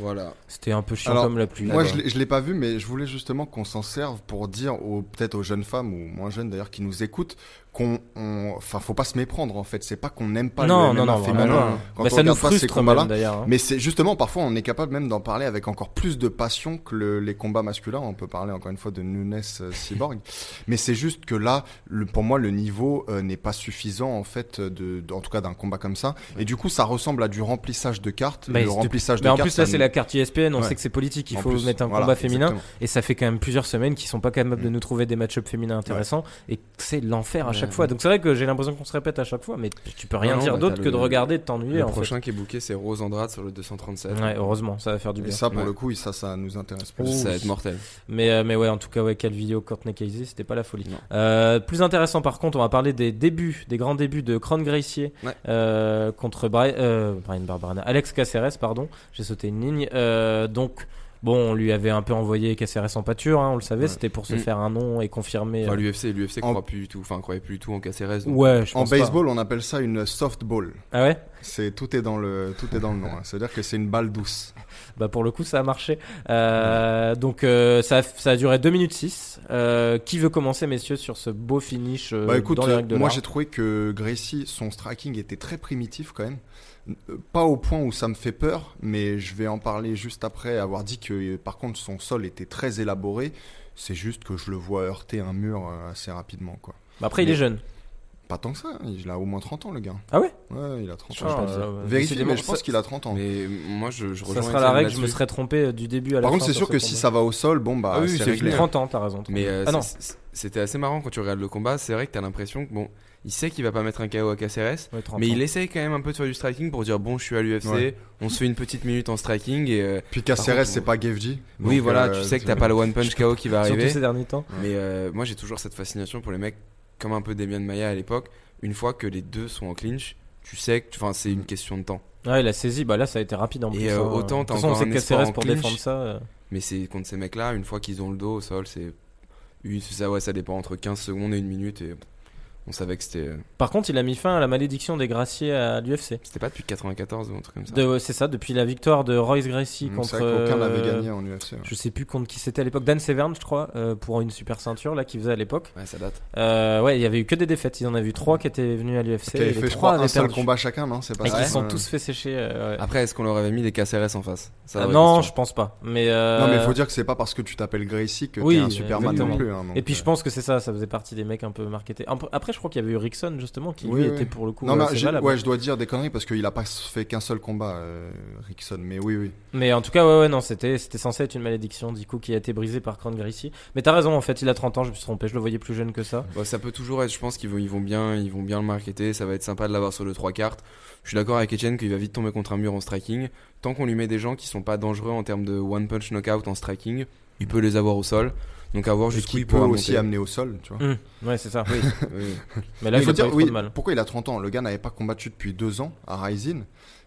Voilà. C'était un peu chiant Alors, comme la pluie. Moi, je l'ai- je l'ai pas vu, mais je voulais justement qu'on s'en serve pour dire aux peut-être aux jeunes femmes ou moins jeunes d'ailleurs qui nous écoutent qu'on, on- enfin, faut pas se méprendre en fait. C'est pas qu'on n'aime pas non, le non, MMA non, féminin. vraiment pas. Quand Bah, on ça nous ces frustre même d'ailleurs. hein. Mais c'est justement parfois on est capable même d'en parler avec encore plus de passion que le- les combats masculins. On peut parler encore une fois de Nunes euh, Cyborg, mais c'est juste que là, le- pour moi, le niveau euh, n'est pas suffisant en fait, de, de- en tout cas d'un combat comme ça. Et du coup, ça ressemble à du remplissage de cartes. Bah, le remplissage de Mais en cartes. plus, là, c'est la carte ESPN. On Ouais. sait que c'est politique. Il en faut plus, mettre un voilà, combat féminin. exactement. Et ça fait quand même plusieurs semaines qu'ils sont pas capables de Mm. nous trouver des match-ups féminins intéressants. Et c'est l'enfer à. Chaque fois. Donc c'est vrai que j'ai l'impression qu'on se répète à chaque fois. Mais tu peux rien Non, dire bah, d'autre que de regarder et de t'ennuyer. Le en fait. prochain qui est booké, c'est Rose Andrade sur le 237. Ouais, heureusement, ça va faire du Et bien. ça, pour Ouais. le coup, ça, ça nous intéresse plus. Oh, Ça va être mortel. Mais, euh, mais ouais, en tout cas, ouais, quelle vidéo Courtney Casey, c'était pas la folie. Euh, plus intéressant, par contre, on va parler des débuts, des grands débuts de Cron Gracie Ouais. euh, contre Bri- Brian Barberena, Alex Caceres, pardon. J'ai sauté une ligne. Donc, bon, on lui avait un peu envoyé Caceres en pâture, hein, on le savait, Ouais. c'était pour se Mm. faire un nom et confirmer. Enfin, euh, l'UFC, l'UFC En- croit plus du tout. Enfin, croyait plus du tout en Caceres. donc- ouais, je En pense pas. baseball, on appelle ça une softball. Ah ouais? C'est tout est dans le tout est dans le nom. hein. C'est-à-dire que c'est une balle douce. Bah pour le coup ça a marché. Euh, donc euh, ça, a, ça a duré 2 minutes 6. Euh, qui veut commencer messieurs sur ce beau finish euh, Bah écoute, dans les euh, règles de moi j'ai trouvé que Gracie, son striking était très primitif quand même. Pas au point où ça me fait peur, mais je vais en parler juste après avoir dit que par contre son sol était très élaboré. C'est juste que je le vois heurter un mur euh, assez rapidement quoi. Bah, après il est jeune. Pas tant que ça, il a au moins 30 ans le gars. Ah ouais Ouais, il a 30 Je ans. euh, Vérifiez, mais je pense qu'il a 30 ans. Mais moi, je, je Ça sera la règle, je me serais trompé euh, du début à la Par fin. contre, c'est sûr ce que si ça va au sol, bon bah Ah oui, c'est c'est réglé. fini. 30 ans, t'as raison. Mais euh, ah c'était assez marrant quand tu regardes le combat. C'est vrai que t'as l'impression que bon, il sait qu'il va pas mettre un KO à Caceres, Ouais, 30 mais il essaye quand même un peu de faire du striking pour dire bon, je suis à l'UFC, Ouais. on se fait une petite minute en striking et euh, Puis Caceres, contre, c'est pas Gevji. oui, voilà, euh, tu sais que t'as pas le one punch KO qui va Surtout arriver. ces derniers temps. Mais euh, moi, j'ai toujours cette fascination pour les mecs comme un peu Demian Maya à l'époque. Une fois que les deux sont en clinch, tu sais que, enfin, c'est une question de temps. Ouais, il a saisi, bah là ça a été rapide en Et, plus. euh, hein. autant De t'as toute façon, on encore sait un espoir en pour clinch. défendre ça. euh, Mais c'est contre ces mecs-là, une fois qu'ils ont le dos au sol, c'est ça, ouais, ça dépend entre 15 secondes et une minute et on savait que c'était euh, Par contre, il a mis fin à la malédiction des graciers à l'UFC. c'était pas depuis 94 ou un truc comme ça. Ouais, C'est ça, depuis la victoire de Royce Gracie Mm, contre. C'est vrai qu'aucun n'avait euh, gagné en UFC. ouais. Je sais plus contre qui c'était à l'époque. Dan Severn, je crois, euh, pour une super ceinture là qu'il faisait à l'époque. Ouais, ça date. Euh, ouais, il y avait eu que des défaites. Il en a vu trois qui étaient venus à l'UFC. Qui et les trois crois, un avaient seul perdu. combat chacun, non C'est pas Et ça qui se sont tous fait sécher. ouais. Après, est-ce qu'on leur avait mis des Caceres en face? Ça, non, question. je pense pas. Mais Non, mais faut dire que c'est pas parce que tu t'appelles Gracie que Oui, t'es un Superman non plus. hein, Et puis je pense que c'est ça, ça faisait partie des mecs un peu marketés. Peu- Après, je crois qu'il y avait eu Rickson justement qui Oui, lui oui. était pour le coup Non, mais valable. ouais, je dois dire des conneries parce qu'il a pas fait qu'un seul combat, euh, Rickson. Mais oui, oui. Mais en tout cas, ouais, ouais, non, c'était c'était censé être une malédiction du coup qui a été brisée par Gracie. Mais t'as raison, en fait, il a 30 ans, je me suis trompé, je le voyais plus jeune que ça. Bah, ça peut toujours être, je pense qu'ils vont, ils vont bien, ils vont bien le marketer. Ça va être sympa de l'avoir sur le 3 cartes. Je suis d'accord avec Etienne qu'il va vite tomber contre un mur en striking. Tant qu'on lui met des gens qui sont pas dangereux en termes de one punch knockout en striking, il peut les avoir au sol. Donc à voir jusqu'où qui il peut aussi monter. amener au sol, tu vois. Hum, Ouais, c'est ça. Oui, oui. Mais là, il il faut dire, oui, mal. pourquoi il a 30 ans? Le gars n'avait pas combattu depuis deux ans à Rising.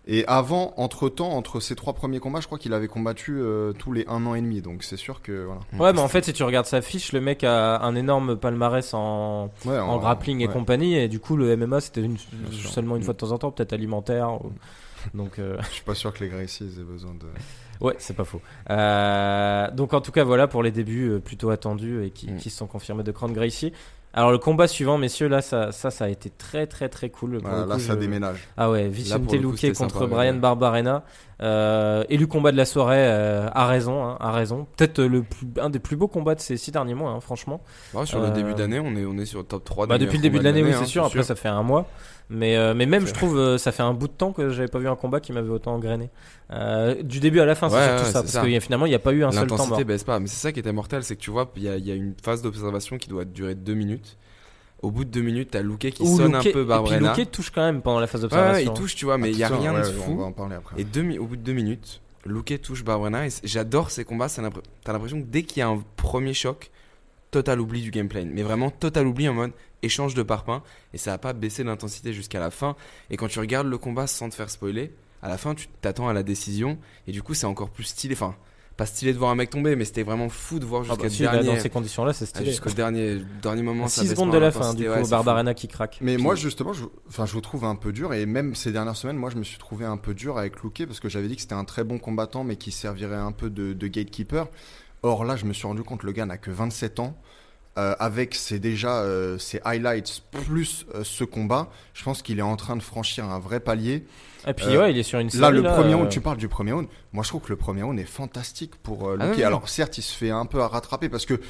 Et avant, entre temps, entre ses trois premiers combats, je crois qu'il avait combattu euh, tous les un an et demi. Donc c'est sûr que voilà. Ouais, mais en fait, si tu regardes sa fiche, le mec a un énorme palmarès en, Ouais, en grappling et compagnie, et du coup, le MMA c'était une- seulement une Mm. fois de temps en temps, peut-être alimentaire. ou- Donc, euh, Je suis pas sûr que les Gracies aient besoin de. Ouais, c'est pas faux. Euh, donc, en tout cas, voilà pour les débuts euh, plutôt attendus et qui, Mm. qui se sont confirmés de Crown Gracie. Alors, le combat suivant, messieurs, là, ça, ça, ça a été très, très, très cool. Pour Voilà, le là, ça je- déménage. Ah ouais, Vicente Luque contre sympa, Brian ouais. Barbarena. Euh, élu combat de la soirée, euh, a raison, hein, raison. Peut-être euh, le plus, un des plus beaux combats de ces six derniers mois, hein, franchement. Ouais, sur Euh, le début d'année, on est, on est sur le top 3 Bah, depuis le début de l'année, oui, c'est hein, sûr. Après, ça fait un mois. Mais, euh, mais même, je trouve, euh, ça fait un bout de temps que j'avais pas vu un combat qui m'avait autant engrainé. Euh, du début à la fin, c'est surtout ouais, ça. Parce ça. que finalement, il n'y a pas eu un seul temps mort. Baisse pas, mais c'est ça qui était mortel, c'est que tu vois, il y a, il y a une phase d'observation qui doit durer 2 minutes. Au bout de 2 minutes, t'as Luque qui Ou sonne Luque- un peu Et puis Barbrena. Luque touche quand même pendant la phase Ouais, ouais, d'observation. il touche, tu vois, mais il y a rien ouais, de On fou. va en parler après. Et deux au bout de 2 minutes, Luque touche Barbrena. Et j'adore ces combats. T'as l'impression que dès qu'il y a un premier choc, total oubli du gameplay. Mais vraiment total oubli en mode échange de parpaings. Et ça a pas baissé l'intensité jusqu'à la fin. Et quand tu regardes le combat sans te faire spoiler, à la fin, tu t'attends à la décision. Et du coup, c'est encore plus stylé. Enfin, pas stylé de voir un mec tomber, mais c'était vraiment fou de voir Ah jusqu'à bah, si, là, dernier, dans ces conditions-là, c'est ah, stylé. jusqu'au dernier, dernier moment. ça 6 baisse secondes de la fin, du ouais, coup, c'est Barbarena qui craque. Mais moi justement, je, enfin, je vous trouve un peu dur et même ces dernières semaines, moi je me suis trouvé un peu dur avec Luque parce que j'avais dit que c'était un très bon combattant mais qui servirait un peu de, de gatekeeper. Or là, je me suis rendu compte le gars n'a que 27 ans. Euh, avec ses déjà euh, ses highlights plus euh, ce combat, je pense qu'il est en train de franchir un vrai palier. Et puis, Euh, ouais, il est sur une série. Là, le premier euh, round, tu parles du premier round. Moi, je trouve que le premier round est fantastique pour euh, Ah ouais. Alors, certes, il se fait un peu à rattraper parce que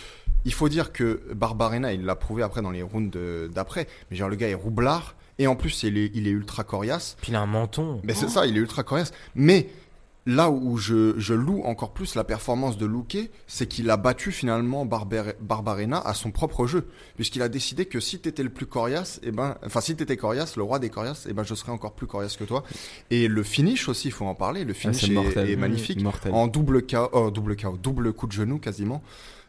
il faut dire que Barbarena, il l'a prouvé après dans les rounds d'après. Mais genre, le gars est roublard et en plus, il est, il est ultra coriace. Puis il a un menton. Mais c'est ça, il est ultra coriace. Mais là où je, je loue encore plus la performance de Luque, c'est qu'il a battu finalement Barber- Barbarena à son propre jeu. Puisqu'il a décidé que si t'étais le plus coriace, et ben, enfin, si t'étais coriace, le roi des coriaces, et ben, je serais encore plus coriace que toi. Et le finish aussi, il faut en parler. Le Ah, finish est, mortel. est Mmh. magnifique. Mortel. En double KO, oh, double KO, double coup de genou quasiment.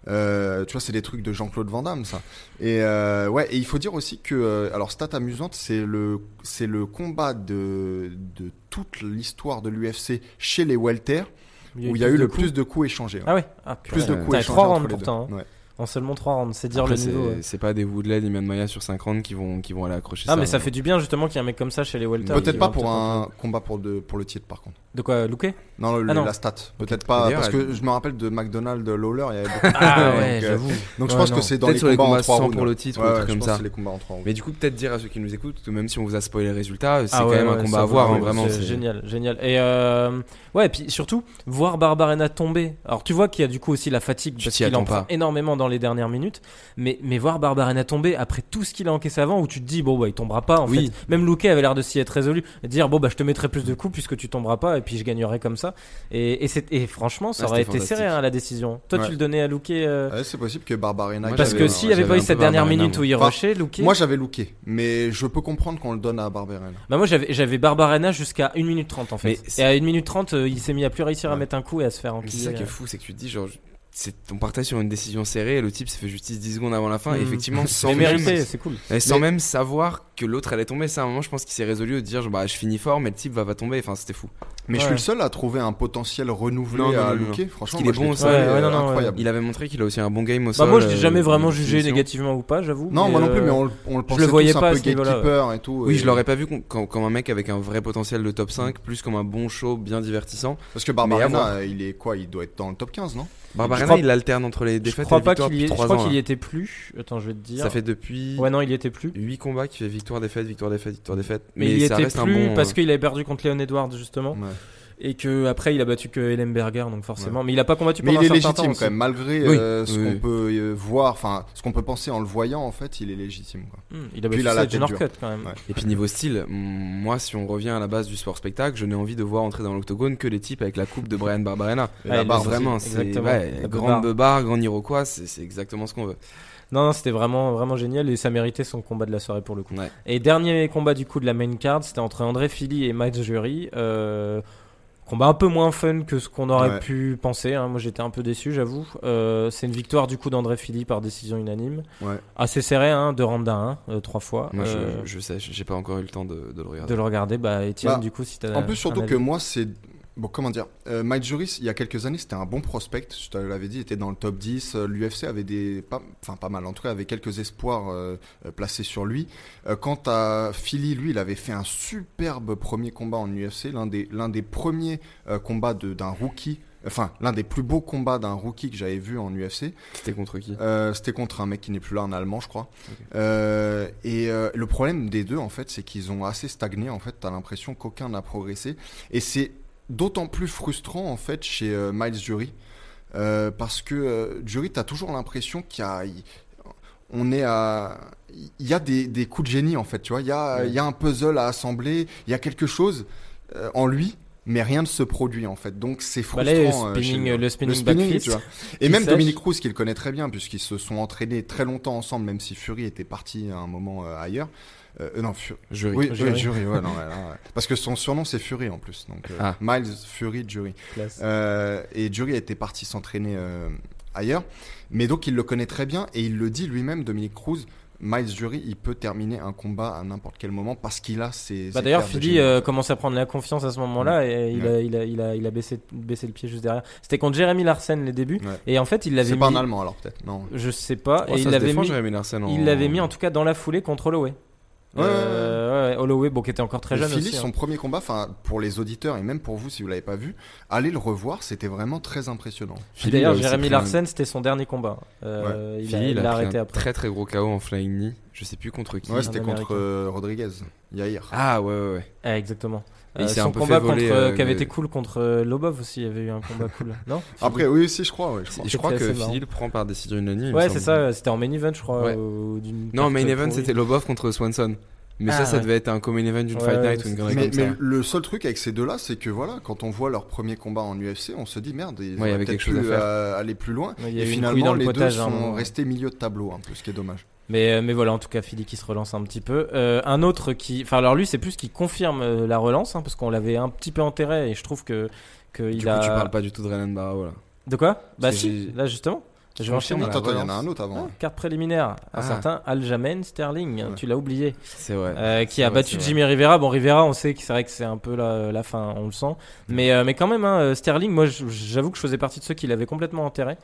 Euh, tu vois, c'est des trucs de Jean-Claude Van Damme, ça. Et euh, ouais, et il faut dire aussi que, euh, alors, stat amusante, c'est le, c'est le combat de, de toute l'histoire de l'UFC chez les welter où il y a eu le coups. plus de coups échangés. hein. Ah ouais ah, plus de coups échangés. trois entre rounds les deux. pourtant. hein. Ouais. En seulement 3 rounds. C'est dire Après, le c'est- niveau. ouais. C'est pas des Woodley, ni Maya sur 5 rounds qui vont, qui vont aller accrocher Ah, ça. mais ça fait du bien justement qu'il y ait un mec comme ça chez les Welter. Peut-être pas pour un combat pour, de, pour le titre, par contre. De quoi, Non, le- Ah non. la stat. Peut-être pas, parce que je me rappelle de McDonald's Lawler, il y avait beaucoup de Ah ouais, euh, j'avoue. Donc je pense que c'est dans Peut-être les sur les combats en combats 3 sans rounds. pour le titre ou un truc je comme pense ça. que c'est les combats en 3 rounds. Mais du coup, peut-être dire à ceux qui nous écoutent que même si on vous a spoilé les résultats, c'est Ah quand ouais, même un combat à voir, hein, vraiment. c'est c'est- génial, génial. Et euh, ouais, et puis surtout voir Barbarena tomber. Alors tu vois qu'il y a du coup aussi la fatigue Tu parce qu'il en prend pas. énormément dans les dernières minutes. Mais mais voir Barbarena tomber après tout ce qu'il a encaissé avant, où tu te dis bon bah il tombera pas. En Oui. fait, même Luque avait l'air de s'y être résolu, dire bon bah je te mettrai plus de coups puisque tu tomberas pas et puis je gagnerai comme ça. Et et, c'est- et franchement ça Ah, aurait été serré hein, la décision. Toi Ouais. tu le donnais à Luque euh, Ouais, c'est possible que Barbarena. Parce que s'il n'y avait pas eu cette dernière minute où il rushait, Luque. Moi j'avais looké, mais je peux comprendre qu'on le donne à Barbarena. Bah moi j'avais Barbarena jusqu'à 1 minute 30 en fait. Et à 1 minute 30 euh, il s'est mis à plus réussir à mettre un coup et à se faire Mais c'est enquiller. ça qui est fou, c'est que tu te dis, genre, on partait sur une décision serrée et le type s'est fait justice 10 secondes avant la fin. Et Mm. effectivement, sans même, mérité, c'est cool. et sans Mais- même savoir que l'autre allait tomber. Ça, à un moment, je pense qu'il s'est résolu de dire, bah, je finis fort, mais le type va, va tomber. Enfin, c'était fou. Mais je suis le seul à trouver un potentiel renouvelé Non, non, à non, non. looker. Franchement, moi, est je l'ai bon, ça. Ouais, ouais, non, euh, non, ouais. incroyable. Il avait montré qu'il a aussi un bon game au Bah sol. moi je l'ai jamais euh, vraiment de jugé finition. négativement ou pas, j'avoue. Non, moi non plus, euh, mais on, le- on le pensait le voyais tous pas un peu gatekeeper et tout. Oui, je l'aurais pas vu com- comme, un mec avec un vrai potentiel de top 5, plus comme un bon show bien divertissant. Parce que Barbarena, il est quoi Il doit être dans le top 15, non? Barbarena, crois- il alterne entre les Je défaites et les pas victoires qu'il y je 3 crois qu'il y là. était plus. Attends, je vais te dire. Ça fait depuis Ouais non, il y était plus. 8 combats qu'il fait victoire, défaite, victoire, défaite, victoire, défaite. Mais, il y ça était reste plus un bon. parce euh, qu'il avait perdu contre Leon Edwards justement Ouais. Et que après il a battu que Ellenberger donc forcément. Mais il a pas combattu Mais pendant il est un légitime temps quand même, malgré Oui, euh, ce oui, qu'on peut euh, voir, enfin ce qu'on peut penser en le voyant, en fait, il est légitime. Quoi. Hmm, il a Puis battu il a la tête dure. quand même. Ouais. Et puis niveau style, moi si on revient à la base du sport spectacle, je n'ai envie de voir entrer dans l'octogone que les types avec la coupe de Brian Barbarena. Et la barre vraiment, c'est grande beubare, grand iroquois, c'est exactement ce qu'on veut. Non, non, c'était vraiment, vraiment génial et ça méritait son combat de la soirée pour le coup. Ouais. Et dernier combat du coup de la main card, c'était entre André Philly et Mike Jury. Euh, combat un peu moins fun que ce qu'on aurait Ouais. pu penser. hein. Moi j'étais un peu déçu, j'avoue. Euh, c'est une victoire du coup d'André Philly par décision unanime. Ouais. Assez serré, hein, de à 1, euh, trois fois. Moi Euh, je, je sais, j'ai pas encore eu le temps de, de le regarder. de le regarder. Bah, Étienne, Bah, du coup, si t'as En plus, un surtout que moi, c'est. Bon, comment dire euh, Mike Juris, il y a quelques années, c'était un bon prospect. Je te l'avais dit, il était dans le top 10. Euh, L'UFC avait des. Pas, enfin, pas mal. En tout cas, avait quelques espoirs euh, placés sur lui. Euh, quant à Philly, lui, il avait fait un superbe premier combat en UFC. L'un des, l'un des premiers combats de- d'un rookie. Enfin, l'un des plus beaux combats d'un rookie que j'avais vu en UFC. C'était contre qui? C'était contre un mec qui n'est plus là, un Allemand, je crois. Et le problème des deux, en fait, c'est qu'ils ont assez stagné. En fait, t'as l'impression qu'aucun n'a progressé. Et c'est d'autant plus frustrant, en fait, chez euh, Miles Jury. Euh, parce que euh, Jury, t'as toujours l'impression qu'il y a. il- on est à. Il y a des, des coups de génie, en fait, tu vois. Il y a, Ouais. il y a un puzzle à assembler. Il y a quelque chose euh, en lui. Mais rien ne se produit en fait, donc c'est Bah frustrant. là, le spinning, le spinning, Le spinning, backfist, tu vois. Et même sèche. Dominique Cruz, qui le connaît très bien, puisqu'ils se sont entraînés très longtemps ensemble, même si Fury était parti à un moment euh, ailleurs. Euh, non, Fury. Jury. Oui, Jury. oui, Jury, ouais, non, ouais, non, ouais. Parce que son surnom c'est Fury en plus. Donc, euh, Ah. Miles Fury Jury. Euh, et Jury était parti s'entraîner euh, ailleurs. Mais donc il le connaît très bien et il le dit lui-même, Dominique Cruz. Miles Jury, il peut terminer un combat à n'importe quel moment parce qu'il a ses. Bah d'ailleurs, Philly euh, commence à prendre la confiance à ce moment-là et il, a, il, a, il, a, il a baissé, baissé le pied juste derrière. C'était contre Jeremy Larsen les débuts Ouais. et en fait il l'avait C'est mis. pas un Allemand alors peut-être. Non. Je sais pas. Oh, et ça il l'avait mis. Jeremy Larsen en- Il l'avait mis en tout cas dans la foulée contre Holloway. Ouais, ouais, Euh, ouais, Holloway, bon, qui était encore très jeune Philly, aussi. son hein. premier combat, enfin pour les auditeurs et même pour vous si vous l'avez pas vu, allez le revoir, c'était vraiment très impressionnant. D'ailleurs, il a Jérémy pris un- Larsen, c'était son dernier combat. Euh, Il a, Philly, il il l'a a arrêté un après. très très gros KO en flying knee. Je sais plus contre qui. Ouais, c'était contre euh, Rodriguez, Yair. Ah ouais ouais ouais. Ah, exactement. S'est son combat contre, euh, qui avait été cool contre euh, Lobov aussi, il y avait eu un combat cool. Non? Après, oui, aussi, je crois. Ouais, je crois. Je crois que le prend par décision unanime. Ouais, c'est ça, c'était en main event, je crois. Ouais. ou Non, main event c'était Lobov contre Swanson. Mais Ah, ça, ça ouais. devait être un co-main event d'une Ouais, Fight Night ou une connerie Mais, ça. mais le seul truc avec ces deux-là, c'est que voilà, quand on voit leur premier combat en UFC, on se dit merde, ils Ouais, peut-être chose à euh, aller plus loin. Il y a Et finalement, le les deux potage, à un sont restés milieu de tableau, un peu, ce qui est dommage. Mais, euh, mais voilà, en tout cas, Philly qui se relance un petit peu. Euh, un autre qui. Enfin, alors lui, c'est plus qui confirme euh, la relance, hein, parce qu'on l'avait un petit peu enterré et je trouve que. que Du il coup, a... tu parles pas du tout de Renan Barao là. De quoi? Bah si, là justement. Je vais enchaîner. Attends, il y en a un autre avant. Ah, carte préliminaire. Un Ah. certain Aljamain Sterling, Ouais. tu l'as oublié. C'est vrai. Euh, qui a vrai, battu vrai. Jimmy Rivera. Bon, Rivera, on sait que c'est vrai que c'est un peu la, la fin, on le sent. Mais, euh, mais quand même, hein, Sterling, moi, j'avoue que je faisais partie de ceux qui l'avaient complètement enterré.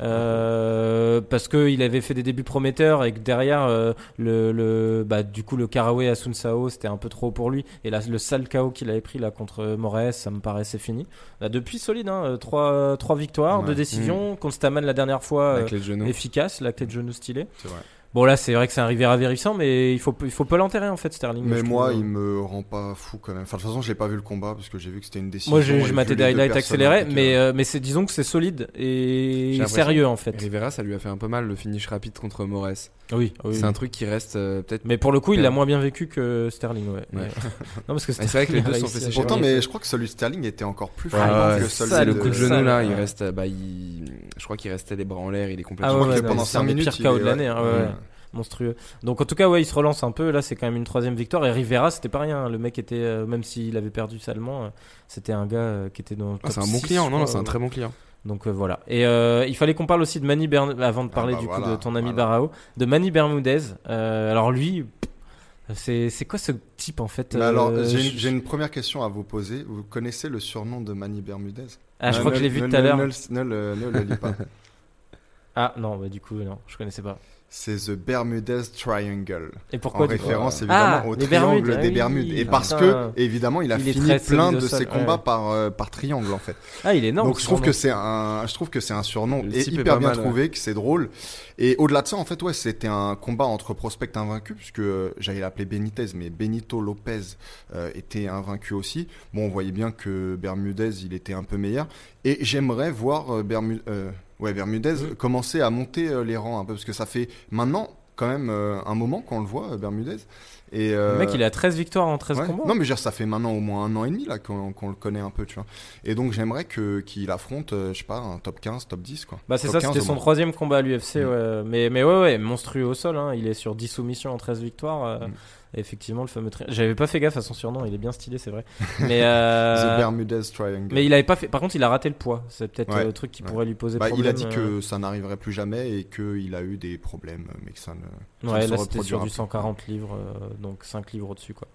Euh, parce qu'il avait fait des débuts prometteurs et que derrière, euh, le, le, bah, du coup, le Caraway à Sun Sao, c'était un peu trop pour lui. Et là, le sale KO qu'il avait pris là contre Moraes, ça me paraissait fini. Bah, depuis, solide, hein, euh, trois, trois victoires, Ouais. deux décisions. Contre Staman la dernière fois, euh, efficace, la clé de genou stylée. C'est vrai. Bon, là, c'est vrai que c'est un Rivera vérifiant, mais il faut, il faut pas l'enterrer en fait, Sterling. Mais je moi, trouve. il me rend pas fou quand même. Enfin, de toute façon, j'ai pas vu le combat parce que j'ai vu que c'était une décision. Moi, j'ai maté des highlights accélérés, mais, ouais. euh, mais c'est, disons que c'est solide et sérieux en fait. Rivera, ça lui a fait un peu mal le finish rapide contre Moraes. Oui, oui. C'est un truc qui reste euh, peut-être. Mais pour le coup, il l'a moins bien vécu que Sterling, ouais. Ouais. non, parce que c'est vrai que les Sterling deux sont fait. Pourtant, mais je crois que celui de Sterling était encore plus ouais, que c'est celui le de- coup de genou là, il reste. Bah, il... Je crois qu'il restait les bras en l'air, il est Ah complètement. non, pendant c'est 5 un des minutes, pires il KO de l'année, hein. Monstrueux. Donc en tout cas, ouais, il se relance un peu. Là, c'est quand même une troisième victoire. Et Rivera, c'était pas rien. Le mec était, euh, même s'il avait perdu salement, euh, c'était un gars euh, qui était dans. Ah, c'est un bon 6, client, non, c'est un très bon client. Donc euh, voilà. Et euh, il fallait qu'on parle aussi de Manny Bern avant de Ah parler bah du coup de ton ami voilà. Barao, de Manny Bermudez. Euh, alors lui, c'est c'est quoi ce type en fait alors, j'ai je- une, première question à vous poser. Vous connaissez le surnom de Manny Bermudez Ah, je Euh, crois que je ne- l'ai vu ne- tout à ne- l'heure. Ne, le- ne le- ne le lis pas. Ah non, bah du coup non, je connaissais pas. C'est The Bermudez Triangle. Et pourquoi en référence Ah, évidemment au triangle Bermudes, des oui, Bermudes. Et parce que, évidemment, il a Il fini plein de sol, ses combats ouais. par, euh, par triangle en fait. Ah, il est énorme. Donc je trouve que c'est un, je trouve que c'est un surnom et hyper bien mal, ouais. trouvé, que c'est drôle. Et au-delà de ça, en fait, ouais, c'était un combat entre prospects invaincus, puisque euh, j'allais l'appeler Benitez, mais Benito Lopez euh, était invaincu aussi. Bon, on voyait bien que Bermudez, il était un peu meilleur. Et j'aimerais voir Bermu- euh, ouais, Bermudez Mhm. commencer à monter euh, les rangs un peu, parce que ça fait maintenant quand même euh, un moment qu'on le voit, euh, Bermudez. Et, euh, Le mec, il a 13 victoires en 13 Ouais. combats. Non, mais je veux dire, ça fait maintenant au moins un an et demi là qu'on le connaît un peu, tu vois. Et donc j'aimerais que qu'il affronte, je sais pas, un top 15, top 10 quoi. Bah c'est ça, 15 c'était son troisième combat à l'UFC, Mm. ouais. Mais, mais ouais, ouais, monstrueux au sol, hein. il est sur 10 soumissions en 13 victoires. euh, Mm. Effectivement, le fameux tri- J'avais pas fait gaffe à son surnom, il est bien stylé, c'est vrai. Mais, euh, The Bermudez Triangle. mais il avait pas fait. Par contre, il a raté le poids. C'est peut-être Ouais. euh, le truc qui Ouais. pourrait lui poser Bah, problème. il a dit euh. que ça n'arriverait plus jamais et qu'il a eu des problèmes, mais que ça ne. ça Ouais, ne là c'était sur du plus. 140 livres, euh, donc 5 livres au-dessus, quoi.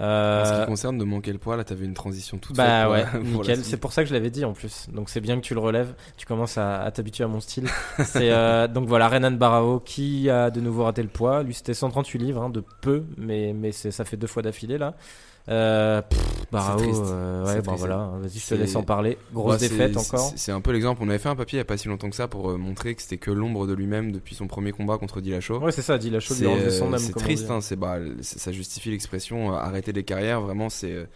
En ce Euh, qui concerne de manquer le poids, là, t'avais une transition toute Bah faite. ouais, nickel. C'est pour ça que je l'avais dit en plus. Donc c'est bien que tu le relèves. Tu commences à, à t'habituer à mon style. c'est euh, donc voilà Renan Barao qui a de nouveau raté le poids. Lui c'était 138 livres, hein, de peu, mais mais ça fait deux fois d'affilée là. Euh, pff, Barao, triste. euh, ouais, bah voilà. Vas-y, je te laisse en parler. Grosse Bah, défaite encore. c'est- un peu l'exemple. On avait fait un papier il y a pas si longtemps que ça pour euh, montrer que c'était que l'ombre de lui-même depuis son premier combat contre Dillashaw. Ouais, c'est ça. C'est lui son euh, âme. c'est triste, hein, bah, ça justifie l'expression arrêter les carrières. Vraiment, c'est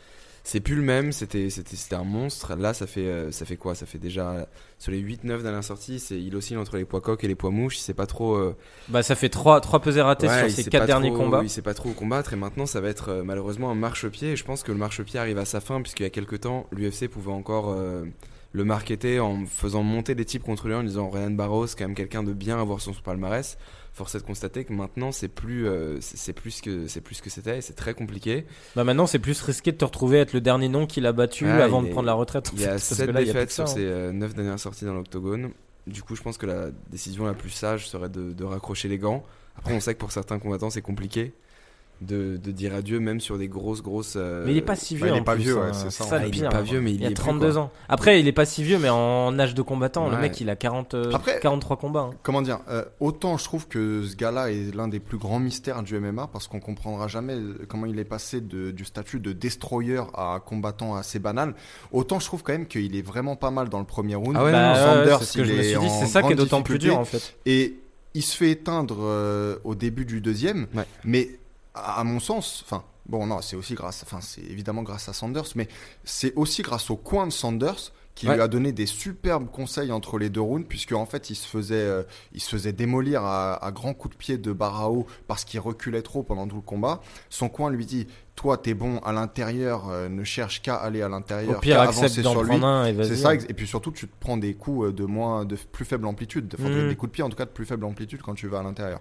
c'est plus le même. C'était c'était un monstre. Là, ça fait euh, ça fait quoi? Ça fait déjà sur les 8-9 dernières sorties, c'est il oscille entre les poids coqs et les poids mouches. Il sait pas trop. euh, Bah ça fait trois trois pesées ratées ouais, sur sait quatre derniers trop- combats. Il sait pas trop où combattre et maintenant ça va être euh, malheureusement un marchepied. Et je pense que le marchepied arrive à sa fin puisqu'il y a quelques temps, l'UFC pouvait encore euh, le marketer en faisant monter des types contre lui en disant Ryan Barros, c'est quand même quelqu'un de bien à voir son palmarès. Force est de constater que maintenant c'est plus euh, c'est plus que c'est plus que c'était et c'est très compliqué. Bah maintenant c'est plus risqué de te retrouver à être le dernier nom qu'il a battu Ah, avant de est- prendre la retraite. Il y a Parce que 7 là, il y a plus défaites sur hein. ses 9 dernières sorties dans l'octogone. Du coup, je pense que la décision la plus sage serait de, de raccrocher les gants. Après, on sait que pour certains combattants, c'est compliqué de, de dire adieu, même sur des grosses, grosses. euh, Mais il est pas si bah, vieux. il est pas plus, vieux, hein. ouais, c'est ça, ça en le fait. Il est pire. pas vieux, mais il Il a y est plus, 32 quoi. ans. Après, il est pas si vieux, mais en âge de combattant, le Ouais. mec, il a 40, euh, Après- 43 combats. hein. Comment dire euh, Autant je trouve que ce gars-là est l'un des plus grands mystères du MMA parce qu'on comprendra jamais euh, comment il est passé de- du statut de destroyer à combattant assez banal. Autant je trouve quand même qu'il est vraiment pas mal dans le premier round. Ah ouais, Bah, Sanders, c'est ce que je me suis dit. C'est ça qui est d'autant plus dur, en fait. Et il se fait éteindre euh, au début du deuxième, Ouais. mais à, à mon sens, enfin, bon, non, c'est aussi grâce, enfin, c'est évidemment grâce à Sanders, mais c'est aussi grâce au coin de Sanders qui Ouais. lui a donné des superbes conseils entre les deux rounds, puisque en fait, il se faisait, euh, il se faisait démolir à, à grands coups de pied de Barao parce qu'il reculait trop pendant tout le combat. Son coin lui dit, toi, t'es bon à l'intérieur, euh, ne cherche qu'à aller à Au l'intérieur, pire, qu'à accepte avancer d'en sur lui. prendre un et vas-y. C'est ça, ex- et puis surtout, tu te prends des coups euh, de moins, de plus faible amplitude, enfin, Mm. des coups de pied en tout cas de plus faible amplitude quand tu vas à l'intérieur.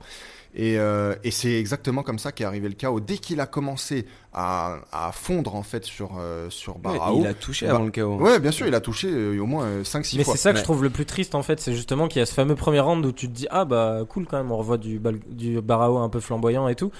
Et, euh, et c'est exactement comme ça qu'est arrivé le chaos. Dès qu'il a commencé à, à fondre en fait sur euh, sur Ouais, Barao, il a touché Bah, avant le chaos. ouais, bien sûr, il a touché euh, au moins 5-6 Mais fois. c'est ça que je trouve le plus triste en fait, c'est justement qu'il y a ce fameux premier round où tu te dis ah bah cool quand même, on revoit du, du Barao un peu flamboyant et tout,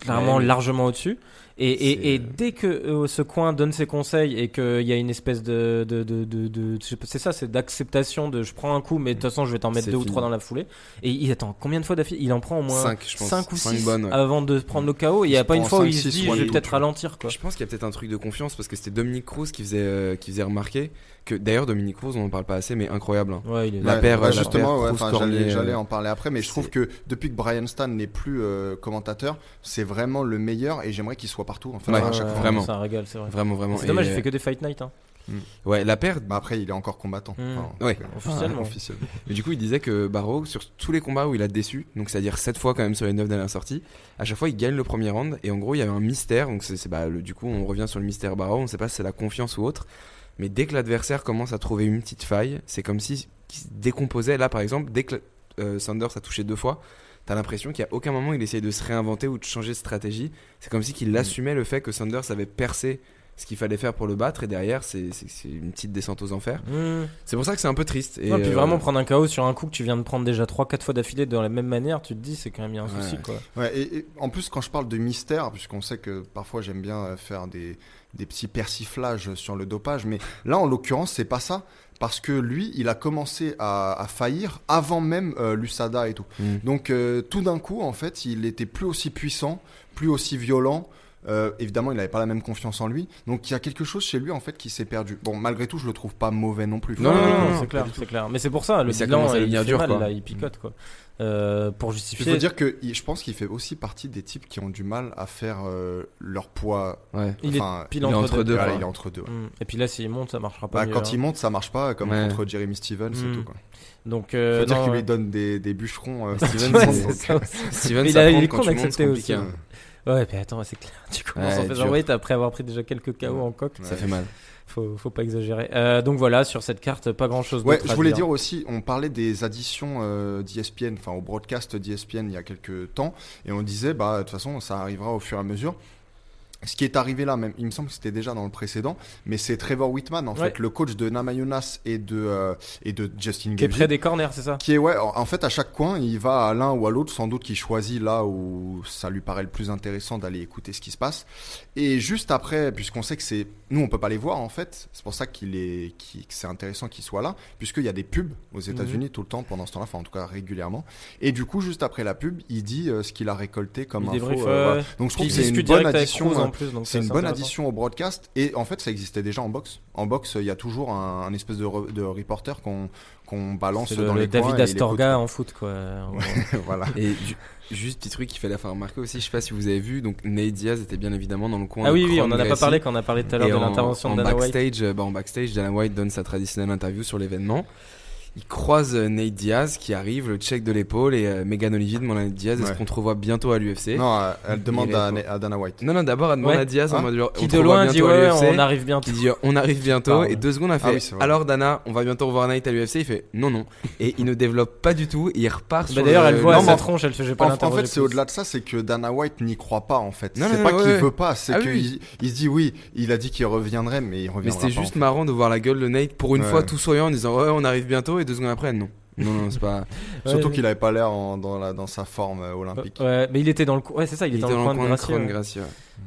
clairement Ouais, mais- largement au-dessus. Et, et, et dès que euh, ce coin donne ses conseils et qu'il y a une espèce de, de, de, de, de- c'est ça, c'est d'acceptation de je prends un coup mais de toute façon je vais t'en mettre deux ou trois dans la foulée. Et il attend combien de fois d'affilée Il en prend au moins 5, je pense. 5 ou Cinq 6 bonnes, ouais. avant de prendre le KO. Et il n'y a pas une fois où il se dit je vais peut-être ralentir quoi. Je pense qu'il y a peut-être un truc de confiance parce que c'était Dominique Cruz qui faisait, euh, qui faisait remarquer que d'ailleurs Dominique Cruz on en parle pas assez mais incroyable. hein. Ouais, il est La Ouais, paire, bah, justement, ouais, enfin, j'allais, euh, en parler après, mais je trouve que depuis que Brian Stan n'est plus euh, commentateur, c'est vraiment le meilleur et j'aimerais qu'il soit partout. En fait, Ouais, à chaque Ouais, fois. vraiment. C'est un régal, c'est vrai. Vraiment vraiment. C'est dommage, il fait que des fight night. Hein. Ouais, la paire. Bah, après, il est encore combattant. Mm. Enfin, Ouais. euh, Officiellement. officiellement. Mais du coup, il disait que Barrow, sur tous les combats où il a déçu, donc c'est-à-dire 7 fois quand même sur les 9 dernières sorties, à chaque fois il gagne le premier round. Et en gros, il y avait un mystère. Donc c'est, bah, du coup, on revient sur le mystère Barrow. On sait pas si c'est la confiance ou autre. Mais dès que l'adversaire commence à trouver une petite faille, c'est comme si qu'il se décomposait. Là, par exemple, dès que euh, Sanders a touché deux fois, t'as l'impression a aucun moment il essayait de se réinventer ou de changer de stratégie. C'est comme si qu'il Mm. assumait le fait que Sanders avait percé ce qu'il fallait faire pour le battre. Et derrière, c'est, une petite descente aux enfers. Mmh. C'est pour ça que c'est un peu triste. Et Ouais, puis euh, vraiment prendre un KO sur un coup que tu viens de prendre déjà 3-4 fois d'affilée de la même manière, tu te dis c'est quand même y a un Ouais. souci quoi. Ouais, et, et en plus, quand je parle de mystère, puisqu'on sait que parfois j'aime bien euh, faire des, des petits persiflages sur le dopage, mais là, en l'occurrence, c'est pas ça. Parce que lui, il a commencé à, à faillir avant même euh, l'USADA et tout. Mm. Donc, euh, tout d'un coup, en fait, il était plus aussi puissant, plus aussi violent. Euh, évidemment, il n'avait pas la même confiance en lui. Donc, il y a quelque chose chez lui, en fait, qui s'est perdu. Bon, malgré tout, je le trouve pas mauvais non plus. Non, non, non, c'est clair, c'est clair. Mais c'est pour ça, le Mais ça bilan à il fait dur, mal, quoi. là, il picote quoi. Euh, pour Il justifier. faut dire que il- je pense qu'il fait aussi partie des types qui ont du mal à faire euh, leur poids. Ouais. il enfin, est pile il est entre, entre deux. deux, Voilà, quoi. il est entre deux. ouais. Mm. Et puis là, s'il monte, ça marchera pas. Bah, mieux, quand hein. il monte, ça marche pas, comme Ouais. contre Jeremy Stevens Mm. et tout. Quoi. Donc, Faut euh, dire non, qu'il lui donne des, des bûcherons. euh, Steven, c'est- c'est ça. Steven, il ça a- il est con c'est d'accepter aussi, hein. Ouais, mais attends, c'est clair. Tu commences Ouais, en faisant weight après avoir pris déjà quelques KO en coque. Ça fait mal. Faut, faut pas exagérer. Euh, donc voilà, sur cette carte, pas grand chose Ouais, je voulais dire aussi, on parlait des additions euh, d'ESPN, enfin au broadcast d'ESPN il y a quelques temps, et on disait, bah de toute façon, ça arrivera au fur et à mesure. Ce qui est arrivé là, même, il me semble que c'était déjà dans le précédent, mais c'est Trevor Whitman, en Ouais. fait, le coach de Namajunas et de, euh, et de Justin Qui est près des corners, c'est ça? Qui est, ouais, en fait, à chaque coin, il va à l'un ou à l'autre, sans doute qu'il choisit là où ça lui paraît le plus intéressant d'aller écouter ce qui se passe. Et juste après, puisqu'on sait que c'est. Nous, on peut pas les voir, en fait, c'est pour ça qu'il est, qu'il- que c'est intéressant qu'il soit là, puisqu'il y a des pubs aux Mhm. États-Unis tout le temps pendant ce temps-là, enfin, en tout cas régulièrement. Et du coup, juste après la pub, il dit euh, ce qu'il a récolté comme info. euh, voilà. Donc, je trouve que c'est une bonne addition. Donc c'est une bonne addition au broadcast et en fait ça existait déjà en boxe. En boxe, il y a toujours un, un espèce de, re- de reporter qu'on balance dans le les coins David Astorga en foot, quoi. Voilà. Et ju- juste petit truc qu'il fallait faire remarquer aussi, je sais pas si vous avez vu, donc Nate Diaz était bien évidemment dans le coin. Ah oui, oui, on en a pas parlé quand on a parlé tout à l'heure de en- l'intervention en de Dana White. backstage, bah, en backstage, Dana White donne sa traditionnelle interview sur l'événement. Il croise euh, Nate Diaz qui arrive, le check de l'épaule et euh, Megan Olivier demande à Nate Diaz est-ce Ouais. qu'on te revoit bientôt à l'UFC Non, euh, elle demande à, Dana White. Non, non, d'abord elle demande Ouais. à Diaz en mode genre, Qui on te de loin dit bientôt à ouais, l'UFC. on arrive bientôt. qui dit on arrive bientôt et deux secondes a fait Ah oui, c'est vrai. alors Dana on va bientôt revoir Nate à l'UFC il fait non non et il ne développe pas du tout et il repart Bah, sur D'ailleurs, le- elle voit non, à mais sa en- tronche, elle j'ai En, pas en l'interroger fait, c'est au-delà de ça, c'est que Dana White n'y croit pas en fait. Non, C'est pas qu'il veut pas, c'est Ah qu'il se dit oui, il a dit qu'il reviendrait, mais il mais reviendra c'était pas, juste en marrant de voir la gueule de Nate pour une fois tout souriant en disant ouais on arrive bientôt deux secondes après non Non, non, c'est pas. Surtout Ouais, qu'il avait pas l'air en- dans, la, dans sa forme euh, olympique. Ouais, mais il était dans le coin. Ouais, c'est ça, il, était dans, le coin de Gracie.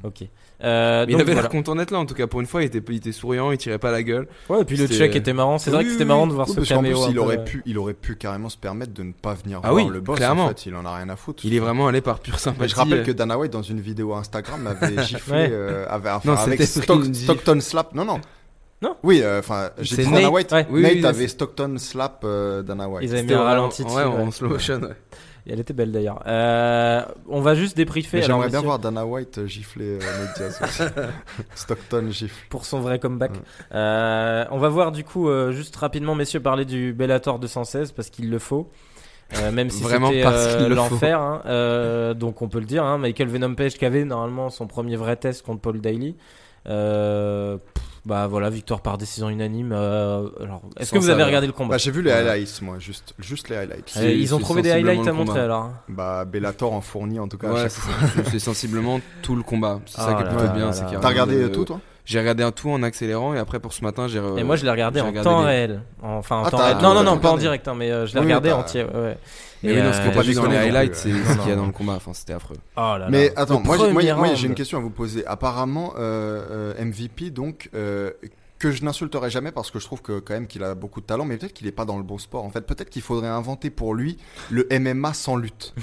Ok. Euh, Mais il avait voilà. l'air content d'être là, en tout cas. Pour une fois, il était, il était souriant, il tirait pas la gueule. Ouais, et puis le check était marrant. C'est vrai que c'était oui, marrant de voir Oui, ce caméo. il aurait, euh, pu, il aurait pu carrément se permettre de ne pas venir Ah voir oui, le boss. clairement. En fait, il en a rien à foutre. Il est vraiment allé par pure sympathie. Mais je rappelle que Dana White, dans une vidéo Instagram, avait giflé Ouais. euh, avait, enfin, Non, avec Stock-. Stockton Slap. Non, non. Non. Oui, euh, enfin, j'ai C'est dit Dana Nate, White. ouais. Oui, Nate oui, avait Stockton Slap euh, Dana White. Ils avaient mis un en- ralenti Ouais, dessus, ouais. en slow motion. ouais. Et elle était belle d'ailleurs. Euh, on va juste débriefer. J'aimerais bien voir Dana White gifler euh, Nate Diaz aussi. Stockton gifle. Pour son vrai comeback. Ouais. Euh, on va voir du coup, euh, juste rapidement, messieurs, parler du Bellator 216 parce qu'il le faut. Euh, même si Vraiment c'était euh, l'enfer, hein. Euh, donc on peut le dire. Hein, Michael Venom Page qui avait normalement son premier vrai test contre Paul Daly. Euh, pff, bah voilà, victoire par décision unanime. Euh, alors, est-ce que vous avez savoir. regardé le combat Bah, j'ai vu les highlights, moi, juste, juste les highlights. Euh, Ils ont trouvé des highlights à montrer alors. Bah, Bellator en fournit en tout cas à Ouais, chaque c'est fois. c'est- c'est sensiblement tout le combat. C'est Ah ça qui est là plutôt là bien. T'as regardé euh, de- tout, toi J'ai regardé un tout en accélérant et après pour ce matin j'ai. re- Et moi je l'ai regardé en regardé temps les- réel. Enfin en Ah, temps réel. Non, non, non, pas en direct, hein, mais euh, je l'ai Oui, regardé entier. Ouais. Mais Et, oui, non, euh, ce qu'on pas pas vu dans les highlights, c'est ce qu'il y a dans le combat. Enfin, c'était affreux. Oh là là. Mais attends, Le moi, j'ai- moi, premier moi, round. j'ai une question à vous poser. Apparemment, euh, euh, MVP, donc, euh, que je n'insulterai jamais parce que je trouve que quand même qu'il a beaucoup de talent, mais peut-être qu'il est pas dans le bon sport. En fait, peut-être qu'il faudrait inventer pour lui le MMA sans lutte.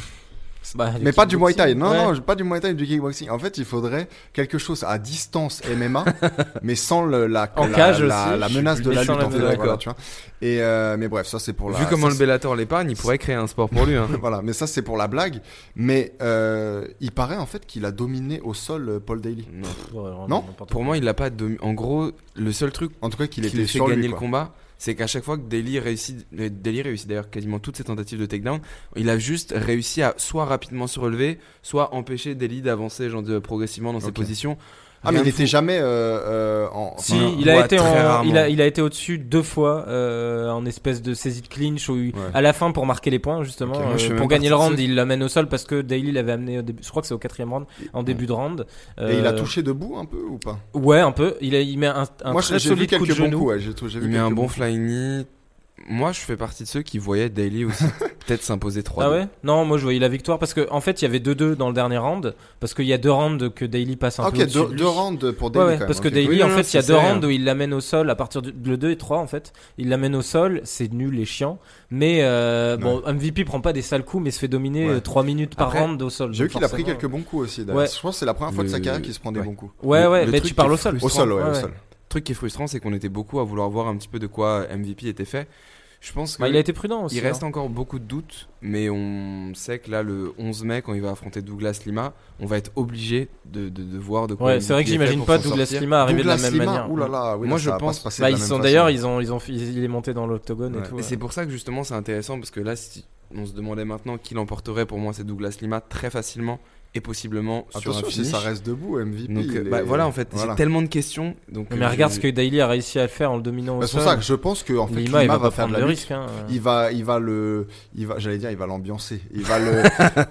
Bah, Mais pas du Muay Thai. Non, ouais. non, pas du Muay Thai, du kickboxing. En fait, il faudrait quelque chose à distance MMA, mais sans le, la, En la, cage la, aussi, la menace de la lutte. En la fait, voilà, tu vois. Et euh, mais bref, ça c'est pour la. Vu comment le Bellator l'épargne, il pourrait créer un sport pour lui. Hein. voilà, mais ça c'est pour la blague. Mais euh, il paraît en fait qu'il a dominé au sol euh, Paul Daly. Non. Pour moi, il a pas de. En gros, le seul truc En tout cas, qu'il qui était fait sur gagner lui. le combat, c'est qu'à chaque fois que Daly réussit, euh, Daly réussit d'ailleurs quasiment toutes ses tentatives de takedown, il a juste réussi à soit rapidement se relever, soit empêcher Daly d'avancer genre progressivement dans ses positions. Ah, mais il de était fou. jamais euh, euh, en. Si, enfin, il a ouais, été en, il a, il a été au-dessus deux fois euh, en espèce de saisie de clinch où il- Ouais. à la fin pour marquer les points justement moi, euh, pour gagner le round il l'amène au sol parce que Daly l'avait amené au début je crois que c'est au quatrième round en début de round Et il a touché debout un peu ou pas? Ouais un peu il, a, il met un, un Moi, très j'ai vu solide coup de quelques bons genou coups. ouais, j'ai trou- j'ai vu Il met un bon flying knee. Moi, je fais partie de ceux qui voyaient Daly aussi peut-être s'imposer 3 ah ouais? Non moi je voyais la victoire parce que en fait il y avait 2-2 dans le dernier round parce qu'il y a deux rounds que Daly passe un Ah, peu ok, au-dessus deux, rounds pour Daly ouais, quand même. parce que. Daly, Oui, en non, fait, il y a deux rounds où il l'amène au sol à partir du le 2 et 3 en fait. Il l'amène au sol, c'est nul et chiant. Mais euh, bon, MVP prend pas des sales coups, mais se fait dominer Ouais. 3 minutes par Après, round au sol. J'ai vu qu'il a pris quelques bons coups aussi. d'ailleurs. Ouais. Je pense que c'est la première fois de sa carrière qu'il se prend des ouais. bons coups. Ouais, ouais, mais tu parles au sol. Au sol, ouais, au sol. Le truc qui est frustrant, c'est qu'on était beaucoup à vouloir voir un petit peu de quoi MVP était fait. Je pense que Bah, il a été prudent aussi. il reste hein. encore beaucoup de doutes, mais on sait que là, le 11 mai, quand il va affronter Douglas Lima, on va être obligé de, de, de voir de quoi. Ouais, c'est vrai que j'imagine pas Douglas sortir. Lima arriver de la même Lima, manière. Ouh là là, oui, Moi, là, je ça va pas pense- se passer Bah, de la ils même sont façon. d'ailleurs, ils ont, ils ont, il est monté dans l'octogone Ouais. et tout. Ouais. c'est pour ça que justement c'est intéressant parce que là, si on se demandait maintenant qui l'emporterait, pour moi c'est Douglas Lima très facilement et possiblement sur un Attention, si finish. ça reste debout, MVP. Donc il euh, est- bah, voilà, en fait, Voilà. j'ai tellement de questions. Donc, Mais euh, regarde je- ce que Daly a réussi à le faire en le dominant Bah, C'est pour ça que je pense que en fait, Lima, il va pas faire de prendre la le lutte. risque. hein. Il va, il va le, il va, j'allais dire, il va l'ambiancer. Il va le,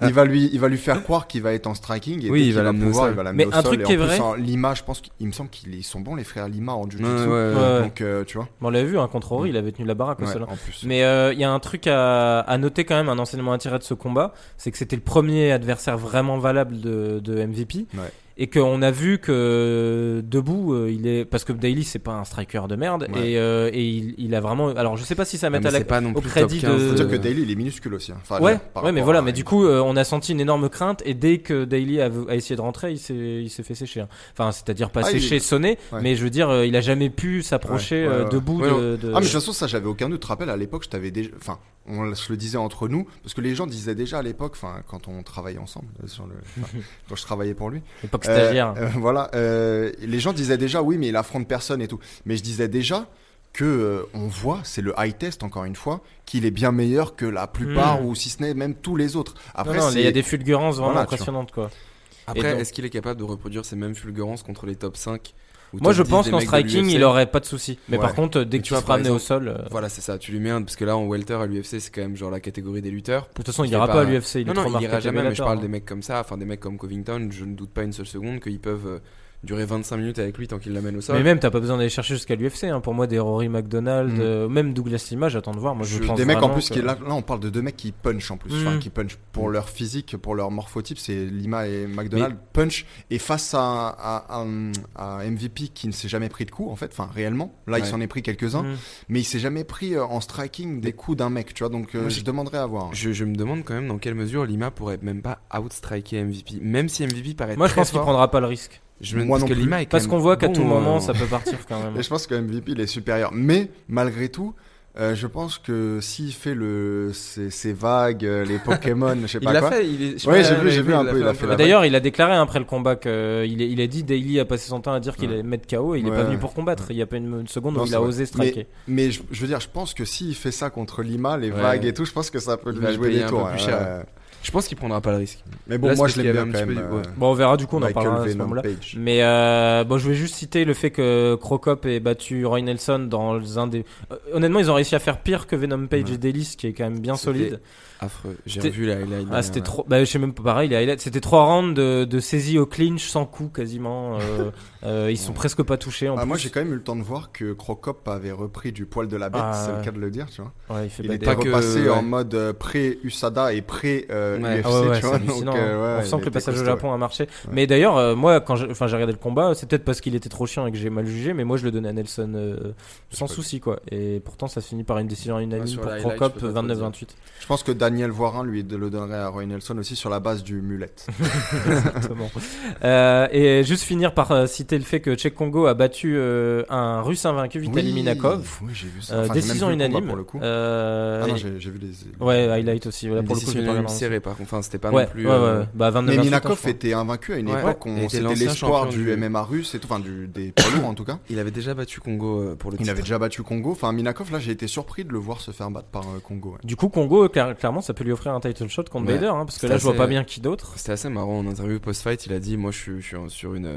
il va lui, il va lui faire croire qu'il va être en striking et Oui, il va l'amener au sol. il va Mais au un sol. truc qui est vrai- en Lima, je pense qu'il me semble qu'ils sont bons les frères Lima en. Donc euh, tu vois. On l'avait vu, un contre Rory, il avait tenu la baraque au sol. hein. Mais euh, il y a un truc à, à noter quand même, un enseignement à tirer de ce combat, c'est que c'était le premier adversaire vraiment valable de, MVP. Et qu'on a vu que debout, euh, il est parce que Daly c'est pas un striker de merde Ouais. et, euh, et il, il a vraiment. Alors je sais pas si ça Ah, met à la. c'est pas non au plus crédit top 15 de- Faut dire euh, que Daly il est minuscule aussi. hein. Enfin, Ouais, par ouais, mais voilà, à- mais du coup, euh, on a senti une énorme crainte et dès que Daly a, a essayé de rentrer, il s'est, il s'est fait sécher. hein. Enfin, c'est-à-dire pas Ah, sécher, sonner, Ouais. mais je veux dire, euh, il a jamais pu s'approcher Ouais, ouais, euh, ouais. debout Ouais, de, de- Ah mais de toute façon ça j'avais aucun doute. Tu te rappelles à l'époque je t'avais déjà, enfin on se le disait entre nous parce que les gens disaient déjà à l'époque, enfin quand on travaillait ensemble euh, sur le, enfin, quand je travaillais pour lui. Euh, stagiaire. euh, voilà, euh, les gens disaient déjà oui, mais il affronte personne et tout. Mais je disais déjà que euh, on voit, c'est le high test encore une fois, qu'il est bien meilleur que la plupart Hmm. ou si ce n'est même tous les autres. Non, Après, il y a des fulgurances vraiment Voilà, impressionnantes, quoi. Après, donc- est-ce qu'il est capable de reproduire ces mêmes fulgurances contre les top 5 ou Moi, je 10 pense qu'en de striking, il aurait pas de souci. Mais Ouais. par contre, dès que tu par amené au sol, euh, de Voilà, c'est ça. Tu lui mets un parce que là en welter à l'UFC, c'est quand même genre la catégorie des lutteurs. toute façon, il ira pas à l'UFC. Il est non, trop non, il marqué ira jamais. Mais je parle hein. des mecs comme ça, enfin des mecs comme Covington. Je ne doute pas une seule seconde qu'ils peuvent euh, durer 25 minutes avec lui tant qu'il l'amène au sol. Mais même, t'as pas besoin d'aller chercher jusqu'à l'UFC. Hein. Pour moi, des Rory McDonald, Mm. euh, même Douglas Lima, j'attends de voir. Moi, je, Je- pense des mecs en plus que- qui là, là on parle de deux mecs qui punch en plus Mm. enfin qui punch pour leur physique pour leur morphotype c'est Lima et McDonald punch et face à, à, à- à MVP qui ne s'est jamais pris de coups en fait enfin réellement là il s'en est pris quelques-uns Mm. mais il s'est jamais pris euh, en striking des coups d'un mec tu vois donc euh, Moi, je demanderais à voir Je, je me demande quand même dans quelle mesure Lima pourrait même pas outstriker MVP. Même si MVP paraît Moi, je pense qu'il prendra pas le risque. Je me- Moi parce non que. Lima est Parce qu'on voit qu'à bon, tout moment, euh, ça peut partir quand même. et je pense que MVP il est supérieur mais malgré tout euh, je pense que s'il fait le ses, ses vagues euh, les Pokémon je sais Il pas quoi fait, il est- Ouais, j'ai vu, j'ai vu un peu, il a fait D'ailleurs, il a déclaré hein, après le combat qu'il il a dit Daily a passé son temps à dire qu'il Ouais. allait mettre KO et il est Ouais. pas venu pour combattre. Il y a pas une, une seconde Non, où il a vrai. osé striker. Mais je, je veux dire, je pense que s'il fait ça contre Lima, les Ouais. vagues et tout, je pense que ça peut lui jouer payer des un tours. plus ouais, cher. Ouais. Je pense qu'il prendra pas le risque. Mais bon, Là, moi je l'aime bien un quand petit même. peu du- euh, Bon, on verra du coup, on en Michael parlera à ce Venom moment-là. Page. Mais euh, bon, je vais juste citer le fait que Crocop ait battu Roy Nelson dans un des. Euh, honnêtement, ils ont réussi à faire pire que Venom Page Ouais. et Delis, qui est quand même bien solide. Affreux. J'ai revu la highlight. Ah, c'était trop. Bah, je sais même pas pareil. les highlights, C'était trois rounds de, de saisie au clinch sans coup quasiment. Euh, euh, ils sont presque pas touchés. En Ah, moi j'ai quand même eu le temps de voir que Crocop avait repris du poil de la bête, Ah, c'est le cas de le dire, tu vois. Ouais, il fait Il pas était pas des- que- repassé en mode euh, pré-USADA et pré-UFC, Ouais. Ah tu vois. Donc, euh, ouais, on sent que le passage au Japon a marché. Mais d'ailleurs, euh, moi, quand j'ai enfin, j'ai regardé le combat, c'est peut-être parce qu'il était trop chiant et que j'ai mal jugé, mais moi je le donnais à Nelson euh, sans souci, quoi. Et pourtant, ça se finit par une décision unanime sur pour Crocop, je peux pas te le 29-28. Je pense que Daniel Voirin lui le donnerait à Roy Nelson aussi sur la base du mulette. Exactement. Euh, et juste finir par euh, citer le fait que Tchèque Congo a battu euh, un russe invaincu, Vitaly Minakov. Oui, j'ai vu ça. Euh, Enfin, j'ai même décision unanime. pour le coup. Euh, Ah non, j'ai vu les. ouais, highlight aussi. Voilà, pour le coup, unanime serrée par contre. Enfin, c'était pas Ouais, non plus. ouais, euh, ouais. Bah, 29 Mais 28, Minakov était invaincu à une Ouais. époque, c'était l'ancien l'espoir champion du du- MMA russe et tout, enfin du, des poids lourds en tout cas. Il avait déjà battu Congo pour le Il avait déjà battu Congo. Enfin, Minakov, là, j'ai été surpris de le voir se faire battre par Congo. Du coup, Congo, cla- clairement, ça peut lui offrir un title shot contre Ouais. Bader, hein, parce que là, je vois assez- pas bien qui d'autre. C'était assez marrant en interview post-fight. Il a dit Moi, je suis, je suis en- sur une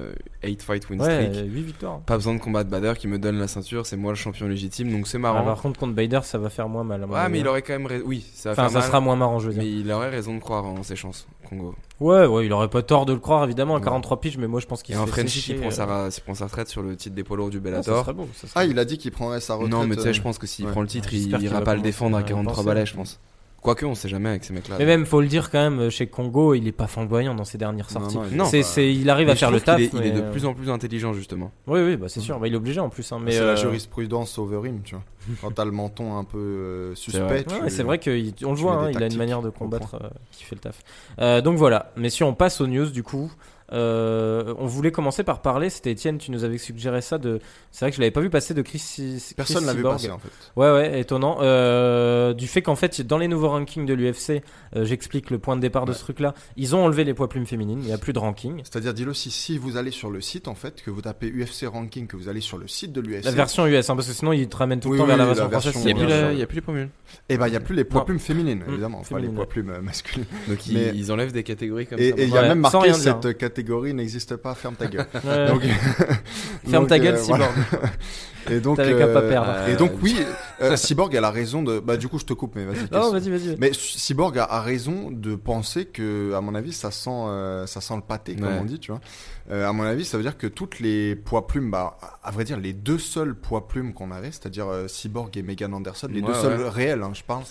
8 fight win Ouais, streak. 8 victoires. Pas besoin de combattre Bader qui me donne la ceinture. C'est moi le champion légitime. Donc c'est Ah, marrant. par contre, contre Bader, ça va faire moins mal. avis, mais il hein. aurait quand même. Oui, ça va Enfin, faire ça mal, sera moins marrant, je veux dire. Mais il aurait raison de croire en ses chances, Congo. Ouais, ouais, il aurait pas tort de le croire, évidemment, à Ouais. 43 piges, mais moi, je pense qu'il Et un Frenchie qui prend, euh, sa, prend sa retraite sur le titre des poids lourds du ah, ça Bellator. serait beau, ça serait Ah, il a dit qu'il prendrait sa retraite. non, mais tu sais, euh, je pense que s'il ouais. prend le titre, il J'espère qu'il ira pas le défendre à à 43 penser. balais, je pense. Quoique, on sait jamais avec ces mecs-là. Mais même, faut le dire quand même, chez Congo, il est pas flamboyant dans ses dernières sorties. non, c'est, il arrive Mais à faire le taf. Il est de mais, plus en plus intelligent, justement. Oui, oui, bah, c'est sûr. Bah, il est obligé en plus. Hein, mais, C'est la euh, jurisprudence Overeem, tu vois. Quand t'as le menton un peu euh, C'est suspect, vrai. tu- Ouais, c'est vrai qu'on le voit, hein, il a une manière de combattre euh, qui fait le taf. Euh, donc voilà, mais si on passe aux news du coup, euh, on voulait commencer par parler, c'était Étienne, tu nous avais suggéré ça, de... c'est vrai que je l'avais pas vu passer de Chris, Chris Personne l'a vu Cyborg. passer en fait. Ouais, ouais, étonnant. Euh, du fait qu'en fait, dans les nouveaux rankings de l'UFC, euh, j'explique le point de départ de ce truc-là, ils ont enlevé les poids plumes féminines, il n'y a plus de ranking. C'est-à-dire, dis-le aussi, si vous allez sur le site en fait, que vous tapez UFC Ranking, que vous allez sur le site de l'UFC, La version US, hein, parce que sinon ils te ramènent tout le Oui, temps vers la la version française. Il n'y a, plus a les pomules. et bah il y a plus les poids plumes féminines, Mm, évidemment, enfin les poids plumes masculines. Donc ils, Mais- ils enlèvent des catégories comme Et ça. et il y a même marqué cette catégorie n'existe pas, ferme ta gueule. Ouais. Donc- Ferme donc, ta gueule, euh, voilà. Cyborg. Et donc, perdre. Et donc oui, euh, Cyborg a la raison de. Bah du coup je te coupe, mais vas-y. Non, vas-y, vas-y. Mais Cyborg a, a raison de penser que, à mon avis, ça sent, euh, ça sent le pâté, comme Ouais. on dit, tu vois. Euh, à mon avis, ça veut dire que toutes les poids plumes, bah, à vrai dire, les deux seuls poids plumes qu'on avait, c'est-à-dire euh, Cyborg et Megan Anderson, les Ouais, deux seuls réels, hein, je parle,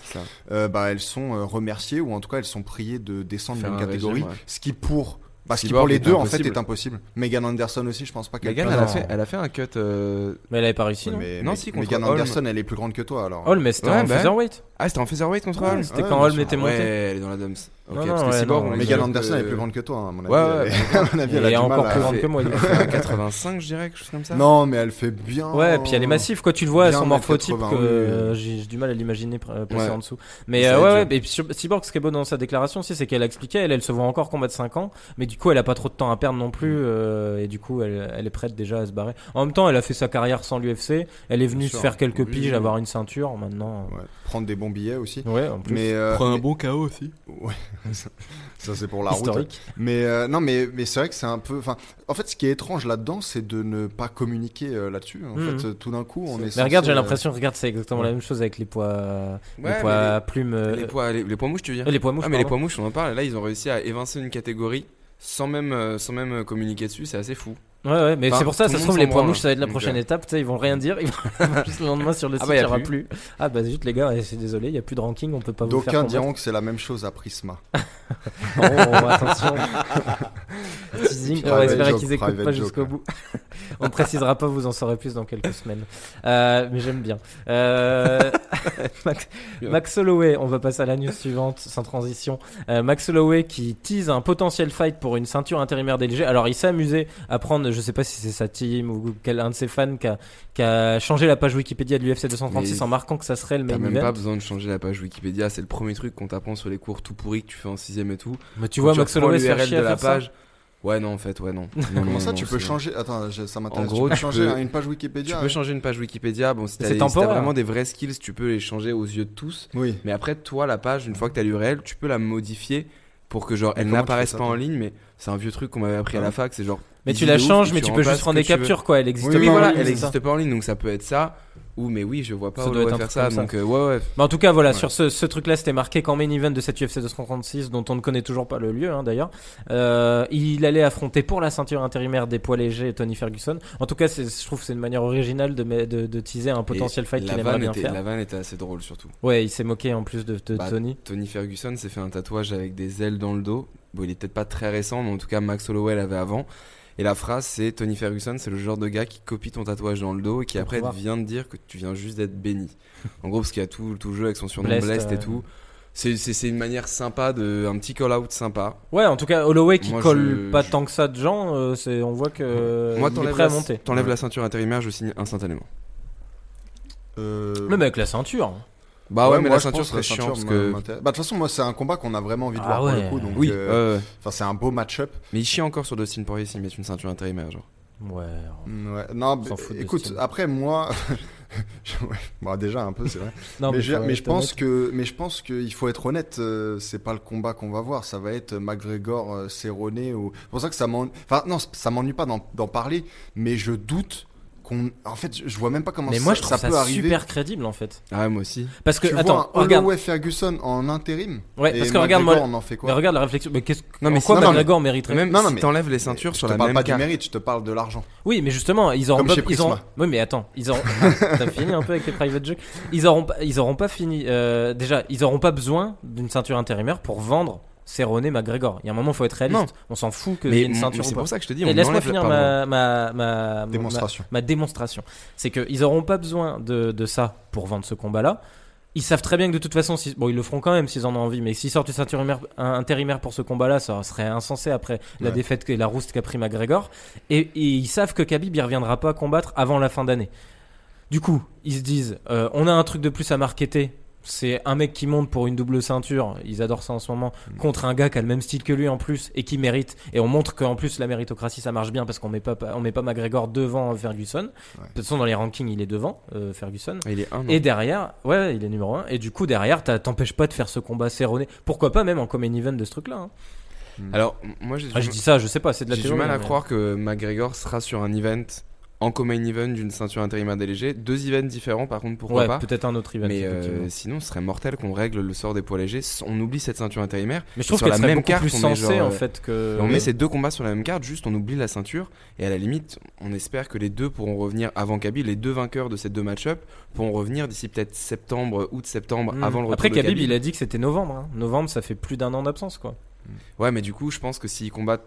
euh, bah, elles sont euh, remerciées ou en tout cas elles sont priées de descendre d'une un catégorie, régime, ouais. ce qui pour, bah, ce qui Cyborg pour les deux en fait impossible. est impossible. Megan Anderson aussi, je pense pas qu'elle. Megan, elle a, fait, elle a fait un cut. euh, Mais elle avait pas réussi. Non mais Non, si, contre Megan Holm. Anderson, elle est plus grande que toi alors. Holm, mais c'était Ouais, en bah. featherweight. Ah, c'était en featherweight contre Ouais, Holm C'était Ouais, quand Holm était Ouais, monté. elle est dans la Dums. Ok, Non, parce que ouais, Cyborg, on est Megan Anderson euh, elle est plus grande que toi, à mon avis. Ouais, ouais, Elle- elle du encore plus grande que moi. à 85, je dirais, quelque chose comme ça. Non, mais elle fait bien. Ouais, puis elle est massive. Quoi, tu le vois, Bien son morphotype, 80, que euh, j'ai du mal à l'imaginer pr- passer Ouais. en dessous. Mais euh, ouais, ouais. Et Cyborg, ce qui est beau dans sa déclaration aussi, c'est qu'elle a expliqué, elle, elle se voit encore combattre 5 ans, mais du coup, elle a pas trop de temps à perdre non plus, euh, et du coup, elle, elle est prête déjà à se barrer. En même temps, elle a fait sa carrière sans l'UFC. Elle est venue se faire quelques piges, avoir une ceinture. Maintenant, Ouais, prendre des bons billets aussi. ouais, en plus. Mais euh, Prends un mais- bon KO aussi. Ouais, ça, ça, c'est pour la route. historique. Mais euh, non, mais mais c'est vrai que c'est un peu. En fait, ce qui est étrange là-dedans, c'est de ne pas communiquer euh, là-dessus. En Mhm. fait, tout d'un coup, on est. Mais regarde, j'ai l'impression, regarde, c'est exactement la même chose avec les poids, Ouais, les poids plumes. les, poids, les, les poids mouches, tu veux dire? Les poids mouches. Ah, mais les poids mouches, on en parle. Là, ils ont réussi à évincer une catégorie sans même, sans même communiquer dessus. C'est assez fou. Ouais, ouais, mais Enfin, c'est pour ça, ça se trouve, les branle. mouches, ça va être la prochaine euh, étape. Tu sais, ils vont rien dire. Ils vont juste le lendemain sur le Ah site, il n'y aura plus. Ah bah zut, les gars, c'est désolé, il n'y a plus de ranking, on peut pas vous faire D'aucuns diront que c'est la même chose à Prisma. Oh, attention. Teasing, on va espérer qu'ils écoutent private pas jusqu'au bout. on ne précisera pas, vous en saurez plus dans quelques semaines. Euh, mais j'aime bien. Euh, Max, Max Holloway, on va passer à la news suivante sans transition. Euh, Max Holloway qui tease un potentiel fight pour une ceinture intérimaire DLG. Alors il s'est amusé à prendre, je sais pas si c'est sa team ou quel, un de ses fans qui a, qui a changé la page Wikipédia de l'UFC 236 Mais en marquant que ça serait le T'as main même event. pas besoin de changer la page Wikipédia, c'est le premier truc qu'on t'apprend sur les cours tout pourris que tu fais en sixième et tout. Mais tu Quand vois, Max Holloway l'URL de la ça. page. Ouais, non, en fait, ouais, non. Non, Comment non, ça, non, tu peux changer? Attends, je- ça m'intéresse. En gros, tu peux tu changer peux- une page Tu Wikipédia peux hein changer une page Wikipédia. Bon, si C'est t'as si t'as vraiment des vrais skills, tu peux les changer aux yeux de tous. Oui. Mais après, toi, la page, une fois que t'as l'URL, tu peux la modifier pour que genre Mais elle tu n'apparaisse pas en ligne. Mais c'est un vieux truc qu'on m'avait appris à la Ouais. fac. C'est genre. Mais tu la changes, mais tu peux juste prendre des captures, quoi. Elle existe Oui, Oui, pas en voilà, ligne, elle n'existe pas en ligne, donc ça peut être ça. Ou mais oui, je vois pas Ça où doit faire ça. Donc euh, ouais, ouais. Mais en tout cas, voilà, Ouais. sur ce, ce truc-là, c'était marqué qu'en main event de cette UFC 236, dont on ne connaît toujours pas le lieu, hein, d'ailleurs, euh, il allait affronter pour la ceinture intérimaire des poids légers Tony Ferguson. En tout cas, je trouve que c'est une manière originale de, me- de, de teaser un potentiel Et fight qu'il aimerait bien était, faire. La vanne était assez drôle surtout. Ouais, il s'est moqué en plus de, de Bah, Tony. Tony Ferguson s'est fait un tatouage avec des ailes dans le dos. Bon, il est peut-être pas très récent, mais en tout cas, Max Holloway l'avait avant. Et la phrase, c'est Tony Ferguson, c'est le genre de gars qui copie ton tatouage dans le dos et qui après vient de dire que tu viens juste d'être béni. en gros, parce qu'il y a tout, tout le jeu avec son surnom Blessed, Blessed, euh. et tout. C'est- C'est c'est une manière sympa, de, un petit call-out sympa. Ouais, en tout cas, Holloway qui Moi, colle je- pas je- tant que ça de gens, euh, c'est, on voit que Moi, il est t'enlèves prêt à la, monter. t'enlèves Ouais. la ceinture intérimaire, je signe instantanément. Euh, Même avec la ceinture. Bah ouais, mais moi, la ceinture serait ceinture parce que. Bah, de toute façon, moi, c'est un combat qu'on a vraiment envie de Ah voir ouais. pour le coup. Donc, Oui, euh, enfin, c'est un beau match-up. mais il chie encore sur Dustin Poirier s'il met une ceinture intérimaire, genre. Ouais. Mm, Ouais. Non, de écoute, Dustin. après moi, ouais, déjà un peu, c'est vrai. Non, mais, je, mais je pense honnête. que, mais je pense qu'il faut être honnête. euh, c'est pas le combat qu'on va voir. Ça va être McGregor, euh, Cerrone ou. C'est pour ça que ça m'ennuie. Enfin non, ça m'ennuie pas d'en parler, mais je doute qu'on. En fait, je je vois même pas comment Mais ça, moi, je trouve ça ça, peut arriver. super crédible en fait. Ah ouais, moi aussi. Parce que, Tu attends, vois un regarde. Holloway Ferguson en intérim. Ouais, et parce que regarde, moi, on en fait Mais regarde la réflexion. Mais qu'est-ce Non, mais en quoi si- non, McGregor mériterait Même Non, non, si mais- t'enlèves les ceintures Je sur te la parle même pas du mérite, je te parle de l'argent. Oui, mais justement, ils auront Comme pas, chez ils auront. Oui, mais attends, ils auront. T'as fini un peu avec les private jokes. Ils auront, pas- ils auront pas fini. euh, déjà, ils auront pas besoin d'une ceinture intérimaire pour vendre Cerrone McGregor. Il y a un moment, faut être réaliste. Non. On s'en fout qu'il y ait une ceinture. c'est pour ça que je te dis, on Laisse-moi finir ma, ma, ma, Démonstration. ma, ma démonstration. C'est qu'ils auront pas besoin de, de ça pour vendre ce combat-là. Ils savent très bien que de toute façon, si- bon, ils le feront quand même s'ils en ont envie, mais s'ils sortent une ceinture intérimaire- pour ce combat-là, ça serait insensé après la Ouais. défaite et la rouste qu'a pris McGregor. Et, et ils savent que Khabib il reviendra pas combattre avant la fin d'année. Du coup, ils se disent, euh, on a un truc de plus à marketer. C'est un mec qui monte pour une double ceinture, ils adorent ça en ce moment, Mm. contre un gars qui a le même style que lui en plus et qui mérite. Et on montre qu'en plus la méritocratie ça marche bien parce qu'on met pas on met pas McGregor devant Ferguson. De toute façon dans les rankings il est devant euh, Ferguson. Il est un. Et derrière, ouais, il est numéro 1. Et du coup, derrière, t'as- t'empêches pas de faire ce combat serroné. Pourquoi pas même en common event de ce truc-là hein. Alors, m- moi, j'ai Ah, Je dis ça, je sais pas, c'est de la j'ai du mal à mais- croire que McGregor sera sur un event en common event d'une ceinture intérimaire DLG. Deux events différents, par contre, pourquoi Ouais, pas peut-être un autre event. mais euh, sinon, ce serait mortel qu'on règle le sort des poids légers. On oublie cette ceinture intérimaire. mais je trouve qu'elle la serait même beaucoup carte, plus sensée genre, en euh, fait que. On met ces deux combats sur la même carte, juste on oublie la ceinture. Et à la limite, on espère que les deux pourront revenir avant Khabib. Les deux vainqueurs de ces deux match-up pourront revenir d'ici peut-être septembre, août-septembre, Hmm. avant le retour Après, de Khabib, Khabib. il a dit que c'était novembre. hein. Novembre, ça fait plus d'un an d'absence, quoi. Ouais, mais du coup, je pense que s'ils combattent.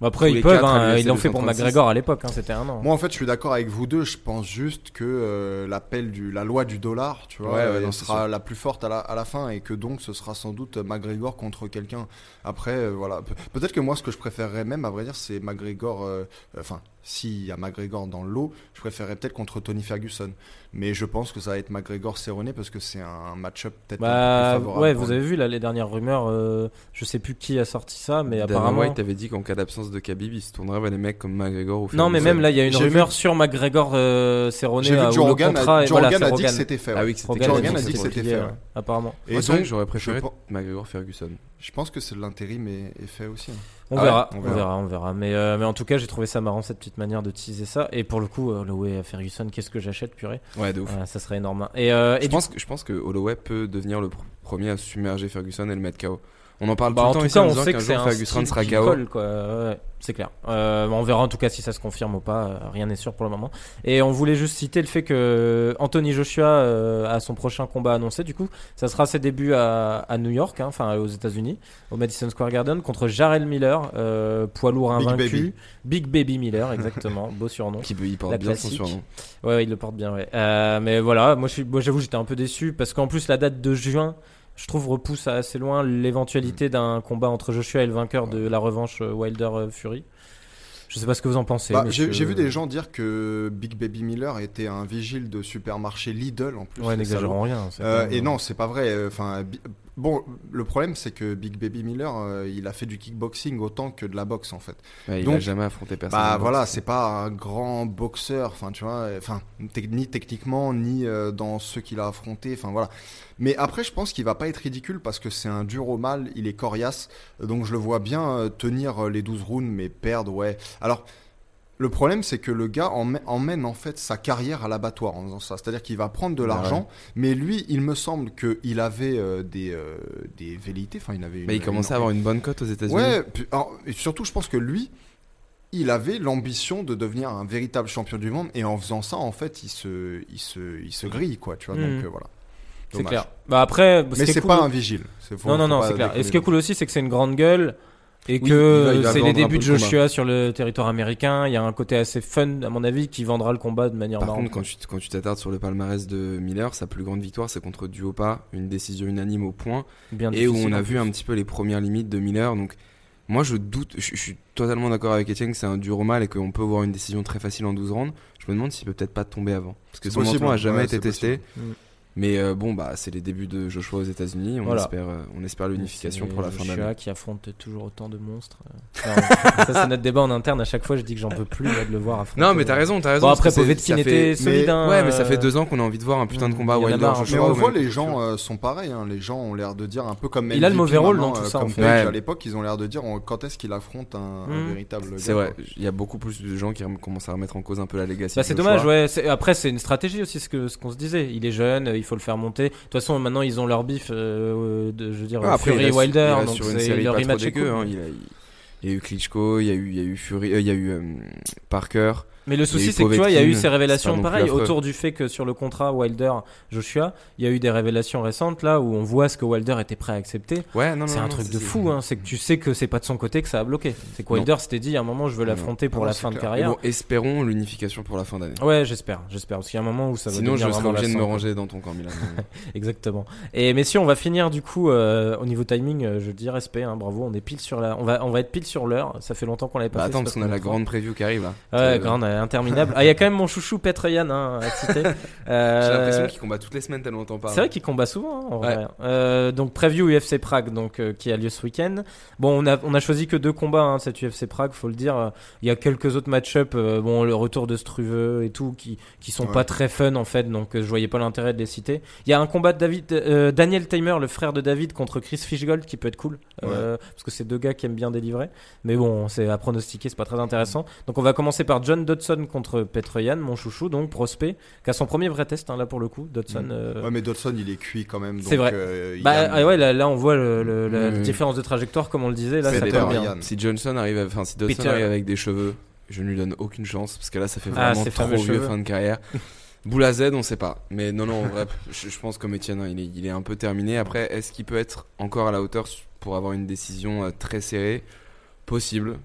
Bon, Après, ils peuvent, hein, ils l'ont fait pour 236. McGregor à l'époque, hein, c'était un an. Moi, en fait, je suis d'accord avec vous deux. Je pense juste que euh, l'appel du, la loi du dollar, tu vois, Ouais, ouais, euh, sera sûr. la plus forte à la, à la fin et que donc ce sera sans doute McGregor contre quelqu'un. Après, euh, voilà. Pe- Peut-être que moi, ce que je préférerais même, à vrai dire, c'est McGregor. euh, Enfin, s'il y a McGregor dans le lot, je préférerais peut-être contre Tony Ferguson. Mais je pense que ça va être McGregor Cerrone parce que c'est un match-up peut-être Bah, plus favorable. ouais, vous avez vu là les dernières rumeurs. euh, je sais plus qui a sorti ça, mais Dana apparemment. White avait dit qu'en cas d'absence de Khabib, il se tournerait vers des mecs comme McGregor ou Non, mais Ferguson. même là, il y a une rumeur sur McGregor euh, Cerrone J'ai vu euh, que contrat a, voilà, a dit que c'était fait. Ah oui, Joe a dit a dit que c'était fait. ouais. Apparemment. Et Moi, c'est vrai donc, que j'aurais je préféré McGregor Ferguson. Je pense que c'est l'intérim est, est fait aussi. hein. On, Ah verra, on on verra. verra, on verra. Mais, euh, mais en tout cas, j'ai trouvé ça marrant cette petite manière de teaser ça. Et pour le coup, euh, Holloway Ferguson, qu'est-ce que j'achète, purée Ouais, de ouf. Euh, Ça serait énorme. Et, euh, et je, du pense que, je pense que Holloway peut devenir le pr- premier à submerger Ferguson et le mettre KO. On en parle Bah, tout le temps ici en on disant sait qu'un que c'est jour un Ferguson style sera KO. Ouais, c'est clair. Euh, on verra en tout cas si ça se confirme ou pas. euh, Rien n'est sûr pour le moment. Et on voulait juste citer le fait que Anthony Joshua euh, a son prochain combat annoncé. Du coup, ça sera ses débuts à, à New York, hein, enfin aux États-Unis, au Madison Square Garden contre Jarrell Miller, euh, poids lourd Big invaincu. Baby. Big Baby Miller, exactement. Beau surnom. Qui il porte La bien son surnom. Ouais, ouais, il le porte bien, ouais. Mais voilà, moi j'avoue, j'étais un peu déçu parce qu'en plus, la date de juin, je trouve, repousse à assez loin l'éventualité d'un combat entre Joshua et le vainqueur de la revanche euh, Wilder-Fury. Je sais pas ce que vous en pensez. Bah. J'ai vu des gens dire que Big Baby Miller était un vigile de supermarché Lidl en plus. Ouais, n'exagérons rien. Euh, et non, c'est pas vrai. Enfin, bon, le problème c'est que Big Baby Miller, euh, il a fait du kickboxing autant que de la boxe en fait. Ouais, il Donc, a jamais affronté personne. Bah voilà, c'est pas un grand boxeur, enfin tu vois, enfin ni techniquement ni euh, dans ceux qu'il a affrontés, enfin voilà. Mais après, je pense qu'il va pas être ridicule parce que c'est un dur au mal, il est coriace, donc je le vois bien euh, tenir les 12 rounds, mais perdre, ouais. Alors. Le problème, c'est que le gars emmène, en fait sa carrière à l'abattoir en faisant ça. C'est-à-dire qu'il va prendre de Bah l'argent, mais lui, il me semble qu'il avait euh, des, euh, des velléités. Enfin, il avait une, Bah, il commençait à avoir une bonne cote aux États-Unis. Ouais, alors, et surtout, je pense que lui, il avait l'ambition de devenir un véritable champion du monde, et en faisant ça, en fait, il se, il se, il se grille, quoi, tu vois. Mhm. Donc euh, voilà. C'est clair. Bah après, ce Mais c'est cool- pas un vigile. Faut- Non, non, non, c'est clair. Et ce qui est cool aussi, c'est que c'est une grande gueule. Et Oui, que va c'est les débuts de le Joshua sur le territoire américain. Il y a un côté assez fun, à mon avis, qui vendra le combat de manière Par marrante. contre, quand tu quand tu t'attardes sur le palmarès de Miller, sa plus grande victoire, c'est contre Duopa, une décision unanime au point, Bien et où on a vu un petit peu les premières limites de Miller. Donc, moi, je doute, je, je suis totalement d'accord avec Etienne que c'est un dur au mal et qu'on peut voir une décision très facile en 12 rounds. Je me demande s'il peut peut-être pas tomber avant, parce que son menton a hein. jamais Ouais, été testé. possible. Mais euh, bon, bah, c'est les débuts de Joshua aux États-Unis. On Voilà. espère, euh, on espère l'unification pour la fin Joshua d'année. qui affronte toujours autant de monstres. Euh, non, ça, c'est notre débat en interne. À chaque fois, je dis que j'en peux plus là, de le voir affronter. Non, mais t'as raison, t'as raison. Bon, après, Povetkin fait- était solide. mais- hein, Ouais, mais ça fait deux ans qu'on a envie de voir un putain de Mm, combat Wilder. Joshua. Mais on au voit les gens euh, sont pareils. hein. Les gens ont l'air de dire un peu comme Il a le mauvais rôle dans tout ça, à l'époque, ils ont l'air de dire quand est-ce qu'il affronte un, un Mm. véritable. C'est vrai, il y a beaucoup plus de gens qui commencent à remettre en cause un peu la legacy. Bah, de c'est Joshua. dommage, ouais. Après, c'est une stratégie aussi, ce que ce qu'on se disait. Il est jeune, il faut le faire monter. De toute façon, maintenant, ils ont leur bif, euh, de, je veux dire, Ouais, après, Fury reste- Wilder. il donc sur une série le pas trop rematch est dégueu. cool. hein. Il, a, il y a eu Klitschko, il y a eu, il y a eu Fury, euh, il y a eu euh, Parker. Mais le souci, c'est que tu vois, il y a eu ces révélations pareilles autour du fait que sur le contrat Wilder-Joshua, il y a eu des révélations récentes là où on voit ce que Wilder était prêt à accepter. Ouais, non, non, C'est un non, truc de fou, hein. c'est que tu sais que c'est pas de son côté que ça a bloqué. C'est que. Wilder s'était dit à un moment, je veux l'affronter pour la fin de clair. Mais carrière. bon, espérons l'unification pour la fin d'année. Ouais, j'espère, j'espère, parce qu'il y a un moment où ça va Sinon, je serai obligé de me ranger dans ton camp, Milan. Exactement. Et messieurs, on va finir du coup euh, au niveau timing. euh, je dis respect, hein, bravo. On est pile sur la, on va, on va être pile sur l'heure. Ça fait longtemps qu'on l'avait pas bah, fait. attends, parce qu'on a la grande preview qui arrive là. Ouais, Euh, grande, interminable. Ah, il y a quand même mon chouchou Petre Yann hein, à citer. Euh, J'ai l'impression qu'il combat toutes les semaines tellement on t'en parle. C'est vrai qu'il combat souvent, hein, en Ouais. vrai. Euh, donc preview UFC Prague, donc euh, qui a lieu ce week-end. Bon, on a on a choisi que deux combats hein, cette UFC Prague, faut le dire. Euh, Il y a quelques autres match-up, euh, bon le retour de Struve et tout, qui qui sont Ouais. pas très fun en fait, donc euh, je voyais pas l'intérêt de les citer. Il y a un combat de David, euh, Daniel Timer, le frère de David, contre Chris Fishgold, qui peut être cool, euh, parce que c'est deux gars qui aiment bien délivrer. Mais bon, c'est à pronostiquer, c'est pas très intéressant. Donc on va commencer par John Dodson contre Petr Yan, mon chouchou, donc prospect, qui a son premier vrai test hein, là pour le coup. Dodson. Mm. euh, Ouais, mais Dodson, il est cuit quand même. C'est vrai. euh, bah Yann- ah ouais, là, là, on voit le, le- la Oui. différence de trajectoire, comme on le disait. Là, ça Peter bien. Si Johnson arrive, à- enfin si Dodson Peter. arrive avec des cheveux, je ne lui donne aucune chance parce que là ça fait Ah, vraiment ces trop vieux cheveux. fin de carrière. Boula Z, on sait pas. Mais non, non, en vrai, je, je pense comme Etienne, hein, il, est, il est un peu terminé. Après, est-ce qu'il peut être encore à la hauteur pour avoir une décision euh, très serrée? Possible.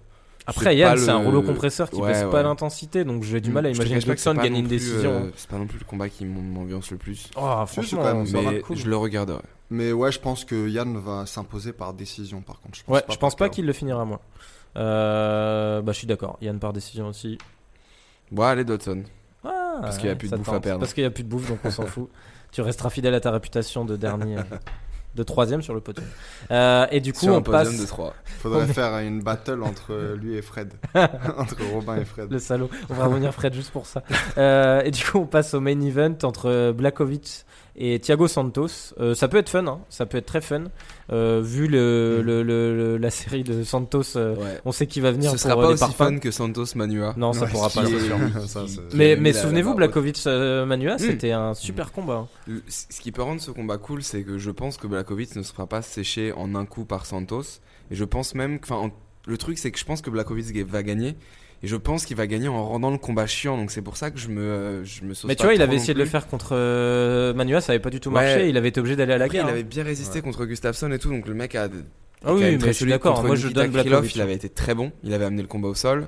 Après, Yann, c'est un le- rouleau compresseur qui Ouais, baisse ouais. pas l'intensité, donc j'ai du mal à imaginer que pas gagner une décision. euh, c'est pas non plus le combat qui m'am- m'ambiance le plus. Oh, franchement, quand même- ça va Mais être cool. je le regarderai. Mais ouais, je pense que Yann va s'imposer par décision, par contre. Je pense Ouais, pas je pense pas qu'il le finira, moi. Euh, bah, je suis d'accord. Yann par décision aussi. Bon, allez, Dodson. Ah, Parce qu'il y a plus de bouffe à perdre. Parce qu'il y a plus de bouffe, donc on s'en fout. Tu resteras fidèle à ta réputation de dernier, de troisième sur le podium. Euh, et du coup, Sur on passe de 3. Faudrait faire une battle entre lui et Fred. entre Robin et Fred. le salaud. On va revenir Fred juste pour ça. Euh, et du coup, on passe au main event entre Blakovic et Thiago Santos. Euh, ça peut être fun, hein, ça peut être très fun. Euh, vu le, Mm. le- la série de Santos, euh, Ouais. on sait qu'il va venir Ce pour sera pas les aussi parpaings. fun que Santos Manua. Non, ça Ouais, pourra pas. est- sûr. ça, Mais, mais souvenez-vous, la- Blakovic Manua, Mm. c'était un super combat. hein. Ce qui peut rendre ce combat cool, c'est que je pense que Blakovic ne se fera pas sécher en un coup par Santos. Et je pense même enfin, en- le truc, c'est que je pense que Blakovic va gagner. Et je pense qu'il va gagner en rendant le combat chiant. Donc c'est pour ça que je me, euh, je me sauce Mais tu pas vois, il avait essayé de le faire contre euh, Manua, ça avait pas du tout Ouais. marché. Il avait été obligé d'aller à la Après, guerre. il hein. avait bien résisté contre Gustafsson et tout. Donc le mec a. Ah oui, mais je suis d'accord. Moi, je donne Krylov. Il avait été très bon. Il avait amené le combat au sol.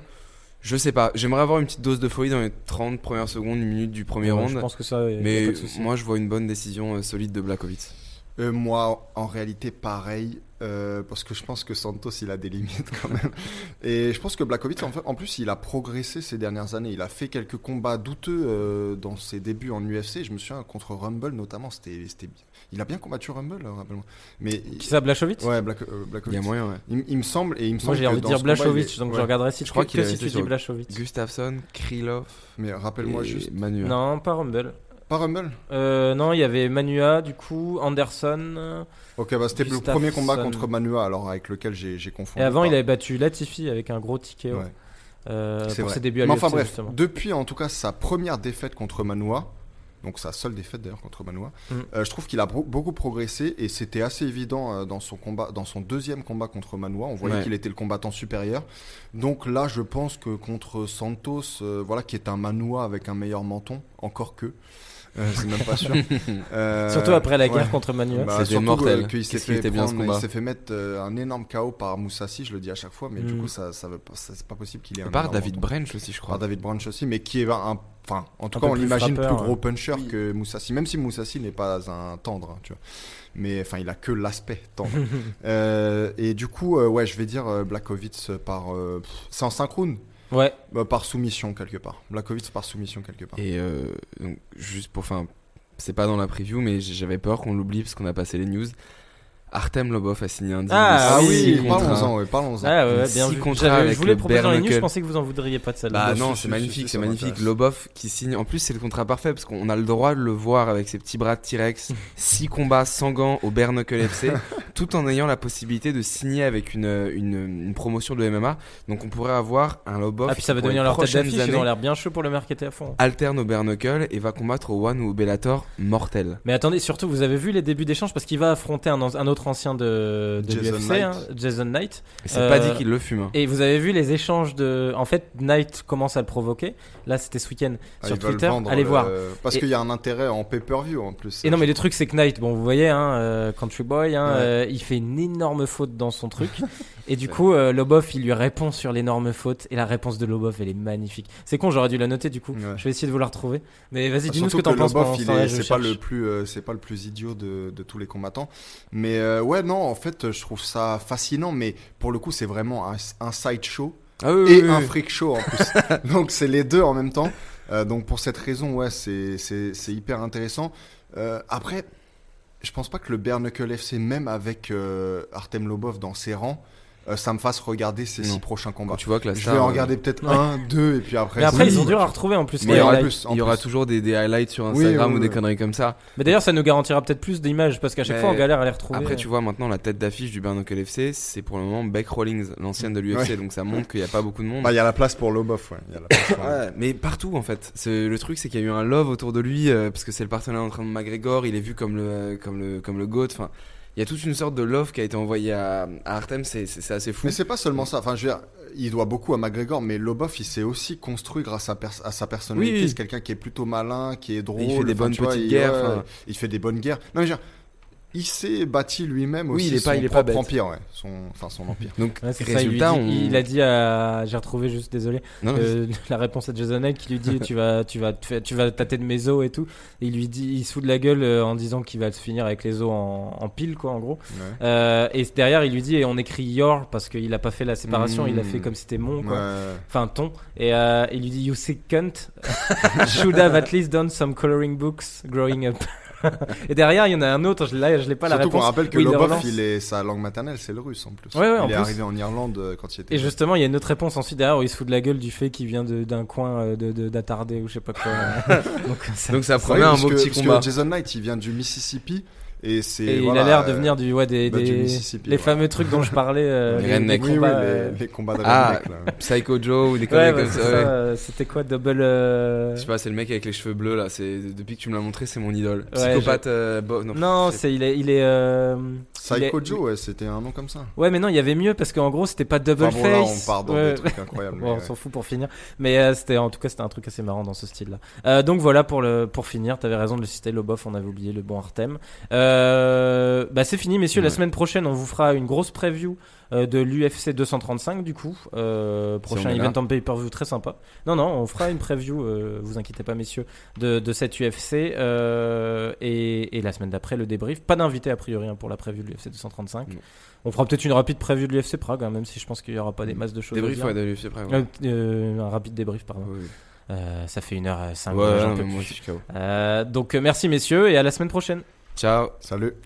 Je sais pas. J'aimerais avoir une petite dose de folie dans les 30 premières secondes, une minute du premier Ouais, round. Je pense que ça. Mais moi, je vois une bonne décision euh, solide de Blakovic. Euh, moi, en réalité, pareil, euh, parce que je pense que Santos, il a des limites quand même. Et je pense que Blakovic, en, fait, en plus, il a progressé ces dernières années. Il a fait quelques combats douteux euh, dans ses débuts en UFC. Je me souviens contre Rumble notamment, c'était, c'était, il a bien combattu Rumble, euh, rappelle-moi. Mais Qui ça, Blachowicz? Ouais, Black- euh, Il y Blakovic. a moyen, ouais. Il, il me semble et il me Moi, semble j'ai que envie de dire est- donc je regarderai si Je crois que qu'il si tu dis Blachowicz. Gustafsson, Krylov. Mais rappelle-moi juste. Manua. Non, pas Rumble. Pas Rumble? Euh, non, il y avait Manua, du coup, Anderson. Ok, bah c'était le premier combat contre Manua, alors avec lequel j'ai, confondu. Et avant, il avait battu Latifi avec un gros ticket Ouais. euh, C'est pour vrai. ses débuts à Mais l'UFC, enfin bref, justement. depuis en tout cas sa première défaite contre Manoa, donc sa seule défaite d'ailleurs contre Manoa, Mm. euh, je trouve qu'il a beaucoup progressé et c'était assez évident euh, dans son combat, dans son deuxième combat contre Manoa, on voyait Ouais. qu'il était le combattant supérieur. Donc là, je pense que contre Santos, euh, voilà, qui est un Manoa avec un meilleur menton, encore que. Euh, c'est même pas sûr. Euh, Surtout après la ouais. guerre contre Manua. Bah, C'était mortel. euh, qu'il s'est fait, fait mettre euh, un énorme KO par Moussassi, je le dis à chaque fois, mais du Mm. coup, ça, ça c'est pas possible qu'il ait un Par David. Branch aussi, je Par crois. David Branch aussi, mais qui est un. Enfin, en tout Un cas, on l'imagine plus frappeur, gros puncher que Moussassi, même si Moussassi n'est pas un tendre, hein, tu vois. Mais enfin, il a que l'aspect tendre. Euh, et du coup, euh, ouais, je vais dire euh, Blakovic par. euh, c'est en synchrone Ouais, Bah, Par soumission quelque part. Blakovic par soumission quelque part. Et euh, donc, juste pour. Enfin, c'est pas dans la preview, mais j'avais peur qu'on l'oublie parce qu'on a passé les news. Artem Lobov a signé un deal. Ah oui, parlons-en, ouais, parlons-en. Ah ouais, bien vu. contrats J'avais- avec Je voulais proposer dans les news, je pensais que vous en voudriez pas de celle-là. Bah non, c'est magnifique, c'est magnifique. Lobov qui signe. En plus, c'est le contrat parfait parce qu'on a le droit de le voir avec ses petits bras de T-Rex, 6 combats sans gants au Bare Knuckle FC, tout en ayant la possibilité de signer avec une, une, une promotion de MMA. Donc on pourrait avoir un Lobov. Ah, puis ça va devenir leur tête d'affiche, ils ont l'air bien chauds pour le marketer à fond. alterne au Bare Knuckle et va combattre au One ou au Bellator mortel. Mais attendez, surtout, vous avez vu les débuts d'échange parce qu'il va affronter un, un autre ancien de, de Jason l'UFC, Knight. hein, Jason Knight. Et c'est Euh, pas dit qu'il le fume. hein. Et vous avez vu les échanges de. En fait, Knight commence à le provoquer. Là, c'était ce week-end Ah, sur ils veulent Twitter. vendre Allez le- voir. Parce Et- qu'il y a un intérêt en pay-per-view en plus. Et non, mais le truc, c'est que Knight, bon, vous voyez, hein, euh, Country Boy, hein, Ouais. euh, il fait une énorme faute dans son truc. et du coup, euh, Lobov, il lui répond sur l'énorme faute. Et la réponse de Lobov, elle est magnifique. C'est con, j'aurais dû la noter du coup. Ouais. Je vais essayer de vous la retrouver. Mais vas-y, Ah, dis-nous ce que surtout t'en penses. Lobov, pendant ce il temps-là, est- je c'est pas cherche. le plus, euh, c'est pas le plus idiot de, de tous les combattants. Mais euh, ouais, non, en fait, je trouve ça fascinant. Mais pour le coup, c'est vraiment un, un side show Ah oui, et oui, un oui. freak show en plus. donc c'est les deux en même temps. Euh, donc pour cette raison, ouais, c'est c'est c'est hyper intéressant. Euh, après, je pense pas que le Bare Knuckle FC, même avec euh, Artem Lobov dans ses rangs, euh, ça me fasse regarder ces Non. six prochains combats. tu vois que la Je star, vais en euh, regarder peut-être Ouais. un, deux, et puis après. Mais après, ils sont durs à retrouver en plus. Mais il y aura plus. il y aura toujours des, des highlights sur Oui, Instagram oui, ou des conneries comme ça. Mais d'ailleurs, ça nous garantira peut-être plus d'images parce qu'à chaque Mais fois, on galère à les retrouver. Après, tu vois, maintenant, la tête d'affiche du Bare Knuckle FC, c'est pour le moment Beck Rawlings, l'ancienne de l'UFC, Ouais. donc ça montre qu'il n'y a pas beaucoup de monde. Bah, il y a la place pour Lobov, ouais. Ouais, mais partout en fait. Le truc, c'est qu'il y a eu un love autour de lui euh, parce que c'est le partenaire en train de McGregor. Il est vu comme le comme le comme le goat. Enfin, il y a toute une sorte de love qui a été envoyée à, à Artem. C'est assez fou. Mais c'est pas seulement ça. Enfin, je veux dire, il doit beaucoup à McGregor, mais Lobov, il s'est aussi construit grâce à, pers- à sa personnalité. Oui, oui. C'est quelqu'un qui est plutôt malin, qui est drôle. il fait des bonnes tu vois, petites il- guerres, ouais, il fait des bonnes guerres. Non, mais je veux dire, il s'est bâti lui-même Oui, aussi il est pas- son il est pas propre bête. empire, ouais. Son, enfin, son empire. Donc Ouais, c'est ça, il, lui résultat, dit- on... il a dit à. J'ai retrouvé juste, désolé. Non, non, euh, la réponse à Jason Knight qui lui dit tu vas tu vas tu vas tâter de mes os et tout et il lui dit il se fout de la gueule euh, en disant qu'il va se finir avec les os en, en pile quoi en gros Ouais. Euh, et derrière il lui dit et on écrit your parce qu'il a pas fait la séparation il a fait comme si c'était mon quoi Ouais. enfin ton et euh, il lui dit you sick cunt should have at least done some coloring books growing up Et derrière, il y en a un autre, je l'ai, je l'ai pas la Surtout qu'on réponse. rappelle que Lobov, il est, sa langue maternelle, c'est le russe en plus. Ouais, ouais, il en est plus. arrivé en Irlande euh, quand il était. Et justement, il y a une autre réponse ensuite derrière où il se fout de la gueule du fait qu'il vient de- d'un coin euh, de, de- d'attardé ou je sais pas quoi. Donc, ça- Donc ça promet un beau petit parce combat. que Jason Knight, il vient du Mississippi et c'est. et voilà, il a l'air de venir du, ouais, des, bah, des- du Mississippi, les ouais. fameux trucs dont je parlais. euh, Les des Oui, oui, combats, les, euh, les combats de Ah, redneck, là. Psycho Joe ou des Ouais, bah, comme ça. c'était quoi Double. euh, Je sais pas, c'est le mec avec les cheveux bleus là. Depuis que tu me l'as montré, c'est mon idole. Psychopathe. euh, bo- non, Non, c'est- il est il est. euh, il est- Psycho Joe, c'était un nom comme ça. Ouais, mais non, il y avait mieux parce qu'en gros, c'était pas double Enfin, bon, là, on part dans des trucs incroyables. Bon, on s'en fout pour finir. Mais c'était en tout cas c'était un truc assez marrant dans ce style-là. Euh, donc voilà pour le pour finir. T'avais raison de le citer, Lobov. On avait oublié le bon Artem. Euh, bah c'est fini, messieurs. La Ouais. semaine prochaine, on vous fera une grosse preview euh, de l'UFC 235 du coup. Euh, prochain là. event en pay-per-view très sympa. Non non, on fera une preview. euh, vous inquiétez pas, messieurs, de, de cette UFC euh, et, et la semaine d'après le débrief. Pas d'invité a priori hein, pour la preview de l'UFC 235. Non. On fera peut-être une rapide preview de l'UFC Prague, hein, même si je pense qu'il y aura pas des masses de choses. Débrief, ouais, de l'UFC ouais. Euh, euh, un rapide débrief, pardon. Ouais, ouais. Euh, ça fait 1h05. Ouais, KO. Euh, donc euh, merci messieurs et à la semaine prochaine. Ciao. Salut.